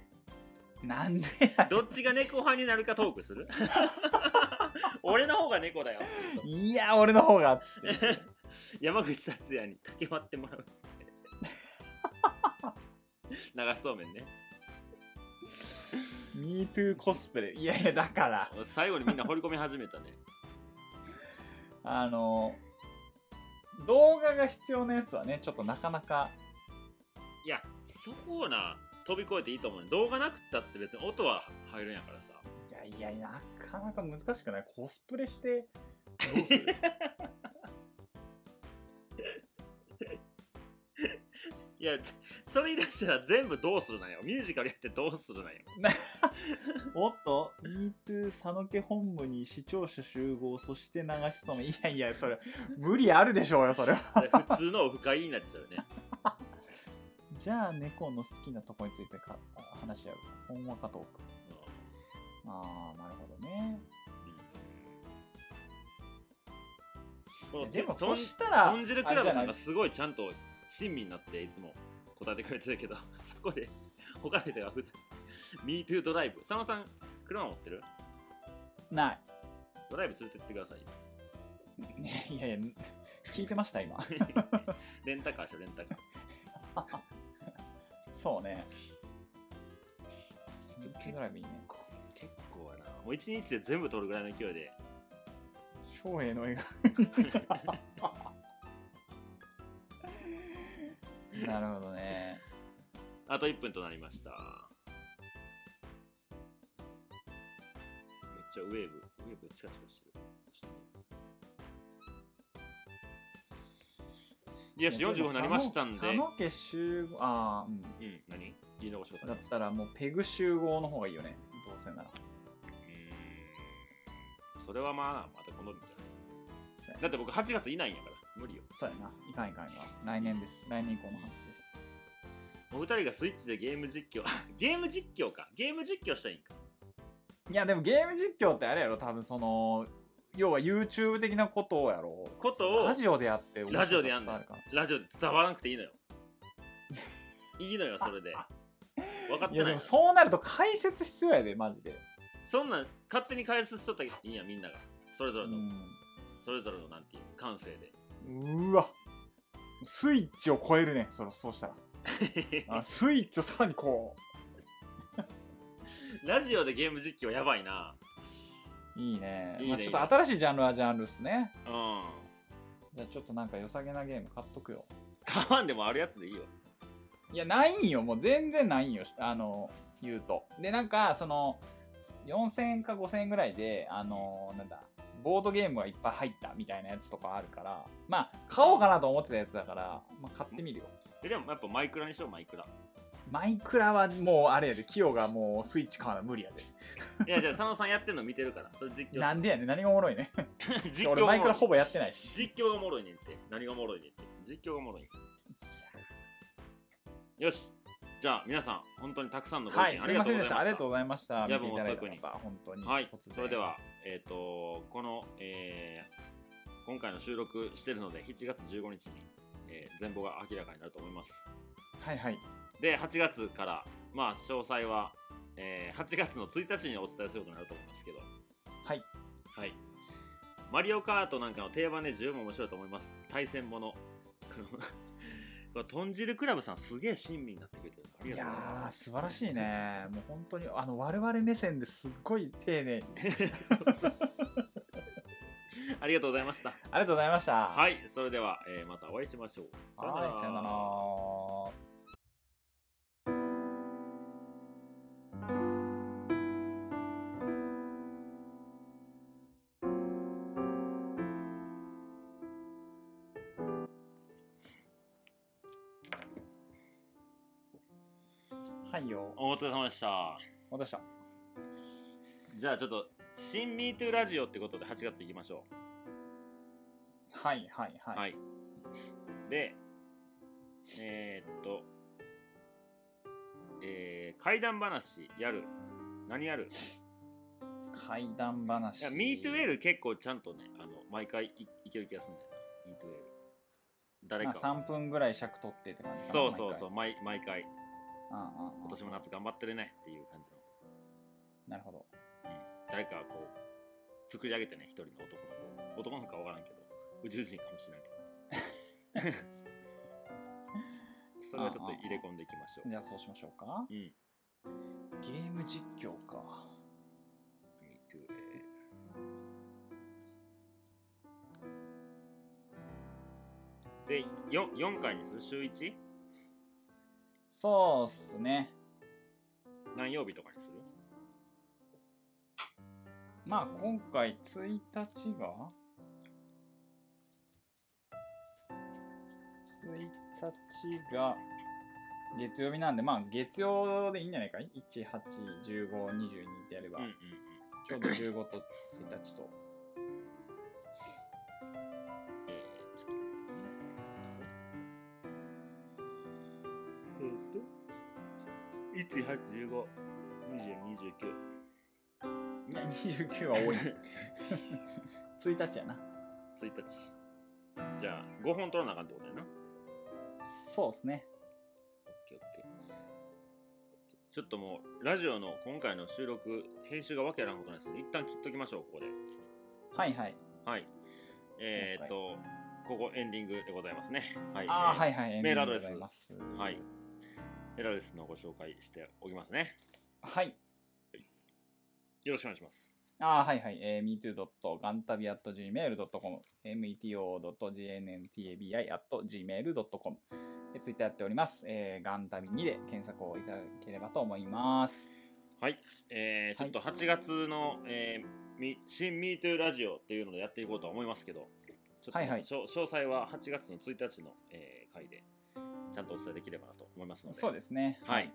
なんでやどっちが猫派になるかトークする？[LAUGHS] 俺の方が猫だよ。いや俺の方が [LAUGHS] 山口達也に竹割ってもらう [LAUGHS] 流しそうめんね。MeToo コスプレ。いやいやだから。最後にみんな掘り込み始めたね。あの動画が必要なやつはねちょっとなかなか。いやそこをな飛び越えていいと思うね。動画なくったって別に音は入るんやからさ。いやいやなかなか難しくない？コスプレしてどうする？[LAUGHS] いやそれ言い出したら全部どうするなんよ。ミュージカルやってどうするなんよ。[LAUGHS] おっと MeToo 佐野家本部に視聴者集合そして流しそうめんいやいやそれ無理あるでしょうよそれは。普通のオフ会になっちゃうね。[LAUGHS] じゃあ猫の好きなとこについてか話し合う。ほんわかトーク。ああなるほどね。でもそしたら豚汁クラブさんがすごいちゃんと親身になっていつも答えてくれてるけど [LAUGHS] そこで他の人がふざ MeToo ドライブ佐野さん車持ってる？ない。ドライブ連れてってください。よ [LAUGHS] いやいや聞いてました今。[LAUGHS] レンタカーしよレンタカー。そうね。ちょっと手ぐらいもいいね。結構やな。もう一日で全部撮るぐらいの勢いで。翔平の映画 [LAUGHS] なるほどね。あと1分となりました。めっちゃウェーブウェーブチカチカしてる。よし45分になりましたんで。佐野家集合ああうん。うん何？言い残しだったらもうペグ集合の方がいいよね。どうせなら。うーん。それはまあまた今度みたい。そうやなだって僕8月いないんやから無理よ。そうやな。いかんいかんいかん来年です。来年以降の話です。お二人がスイッチでゲーム実況。[LAUGHS] ゲーム実況か。ゲーム実況したらいいんか。いやでもゲーム実況ってあれやろ。多分その要は YouTube 的なことをやろ。ことをラジオでやってラジオでやんのラジオで伝わらなくていいのよ。[LAUGHS] いいのよそれで。分かってないのいやでもそうなると解説必要やでマジで。そんなん勝手に返す人ったらいいんやみんなが。それぞれの、うん。それぞれのなんていう感性でうわ。スイッチを超えるねそれそうしたら。[LAUGHS] あスイッチをさらにこ [LAUGHS] ラジオでゲーム実況やばいな。ういいね。いいねまあ、ちょっと新しいジャンルはジャンルっすね。うん。じゃあちょっとなんか良さげなゲーム買っとくよ。買わんでもあるやつでいいよ。いやないんよ。もう全然ないんよ。あの言うと。でなんかその4000円か5000円ぐらいであのなんだボードゲームがいっぱい入ったみたいなやつとかあるからまあ買おうかなと思ってたやつだから、まあ、買ってみるよ。えでもやっぱマイクラにしようマイクラ。マイクラはもうあれやでキヨがもうスイッチ買うの無理やで。いやじゃあ佐野さんやってんの見てるから。それ実況なんでやねん何がおもろいね [LAUGHS] 実況俺マイクラほぼぼやってないし。実況がおもろいねんって。何がおもろいねんって。実況がおもろいよしじゃあ皆さん本当にたくさんのご意見はい、ありがとうございました。ありがとうございました。いや見ていただいたもう方、本当に。はいそれでは、えっ、と、この、えー今回の収録してるので、7月15日に、えー全貌が明らかになると思います。はいはい。で、8月から、まあ、詳細は、えー8月の1日にお伝えすることになると思いますけど、はい。はい。マリオカートなんかの定番で十分面白いと思います。対戦もの。これ豚汁クラブさんすげえ親身になってくれてる。ありいがとうございやー。素晴らしいね。もう本当に、あの、我々目線ですっごい丁寧に。[LAUGHS] ありがとうございました。ありがとうございました。ははい、それでは、えーまたお会いしましょう。い、さよなら。疲れ様でした。戻した。じゃあちょっと、新 MeToo ラジオってことで8月行きましょはいはいはう。い。はい。で、えーっと、えー、怪談話やる。何やる？怪談話。いや、MeTooL 結構ちゃんとね、あの、毎回いいける気がするんだよな。MeTooL。誰まあ、か。3分ぐらい尺取ってって感じそうそうそう、毎毎回。今年も夏頑張ってるねっていう感じの。なるほど。うん、誰かこう作り上げてね一人の男の子男の子かわからんけど宇宙人かもしれんけどそれをちょっと入れ込んでいきましょうじゃあそうしましょうか。うんゲーム実況か。Me too えーで 4, 4回にする？週 1? そうっすね。何曜日とかにする？まあ今回1日が？1日が月曜日なんで、まあ月曜でいいんじゃないかい ?1、8、15、22ってやれば、うんうんうんちょうど15と1日と。18、15、20、29。29は多い。[LAUGHS] 1日やな。1日。じゃあ、5本取らなあかんってことやな。そうっすね。オッケーオッケー。ちょっともう、ラジオの今回の収録、編集がわけやらんことないですけど、一旦切っときましょう、ここで。はいはい。はい。えー、っと、ここエンディングでございますね。はい。ああ、えー、はいはい。メールアドレス。はい。メールアドレスのご紹介しておきますねはい。よろしくお願いしますあーはいはい。えー、metoo.gantabi.gmail.com、meto.gnntabi.gmail.com、えー、ツイッターやっております。えー、ガンタビ2で検索をいただければと思います。はい、えー、ちょっと8月の、えーみ新 MeToo ラジオっていうのでやっていこうとは思いますけどちょっと、はいはい詳細は8月の1日の、えー回でちゃんとお伝えできればなと思いますのでそうですね。はい。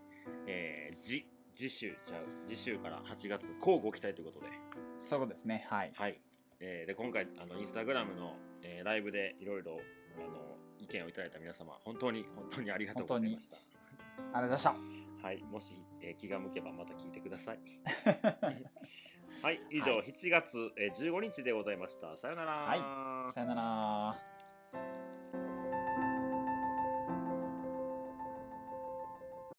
えー、次次週ちゃう次週から8月交互期待ということでそうですね。はい。はい、えーで今回あのインスタグラムの、えーライブでいろいろあの意見をいただいた皆様本当に本当にありがとうございましたありがとうございました。はいもし、えー気が向けばまた聞いてください [LAUGHS] はい以上、は7月、えー15日でございましたさよなら、はさよなら。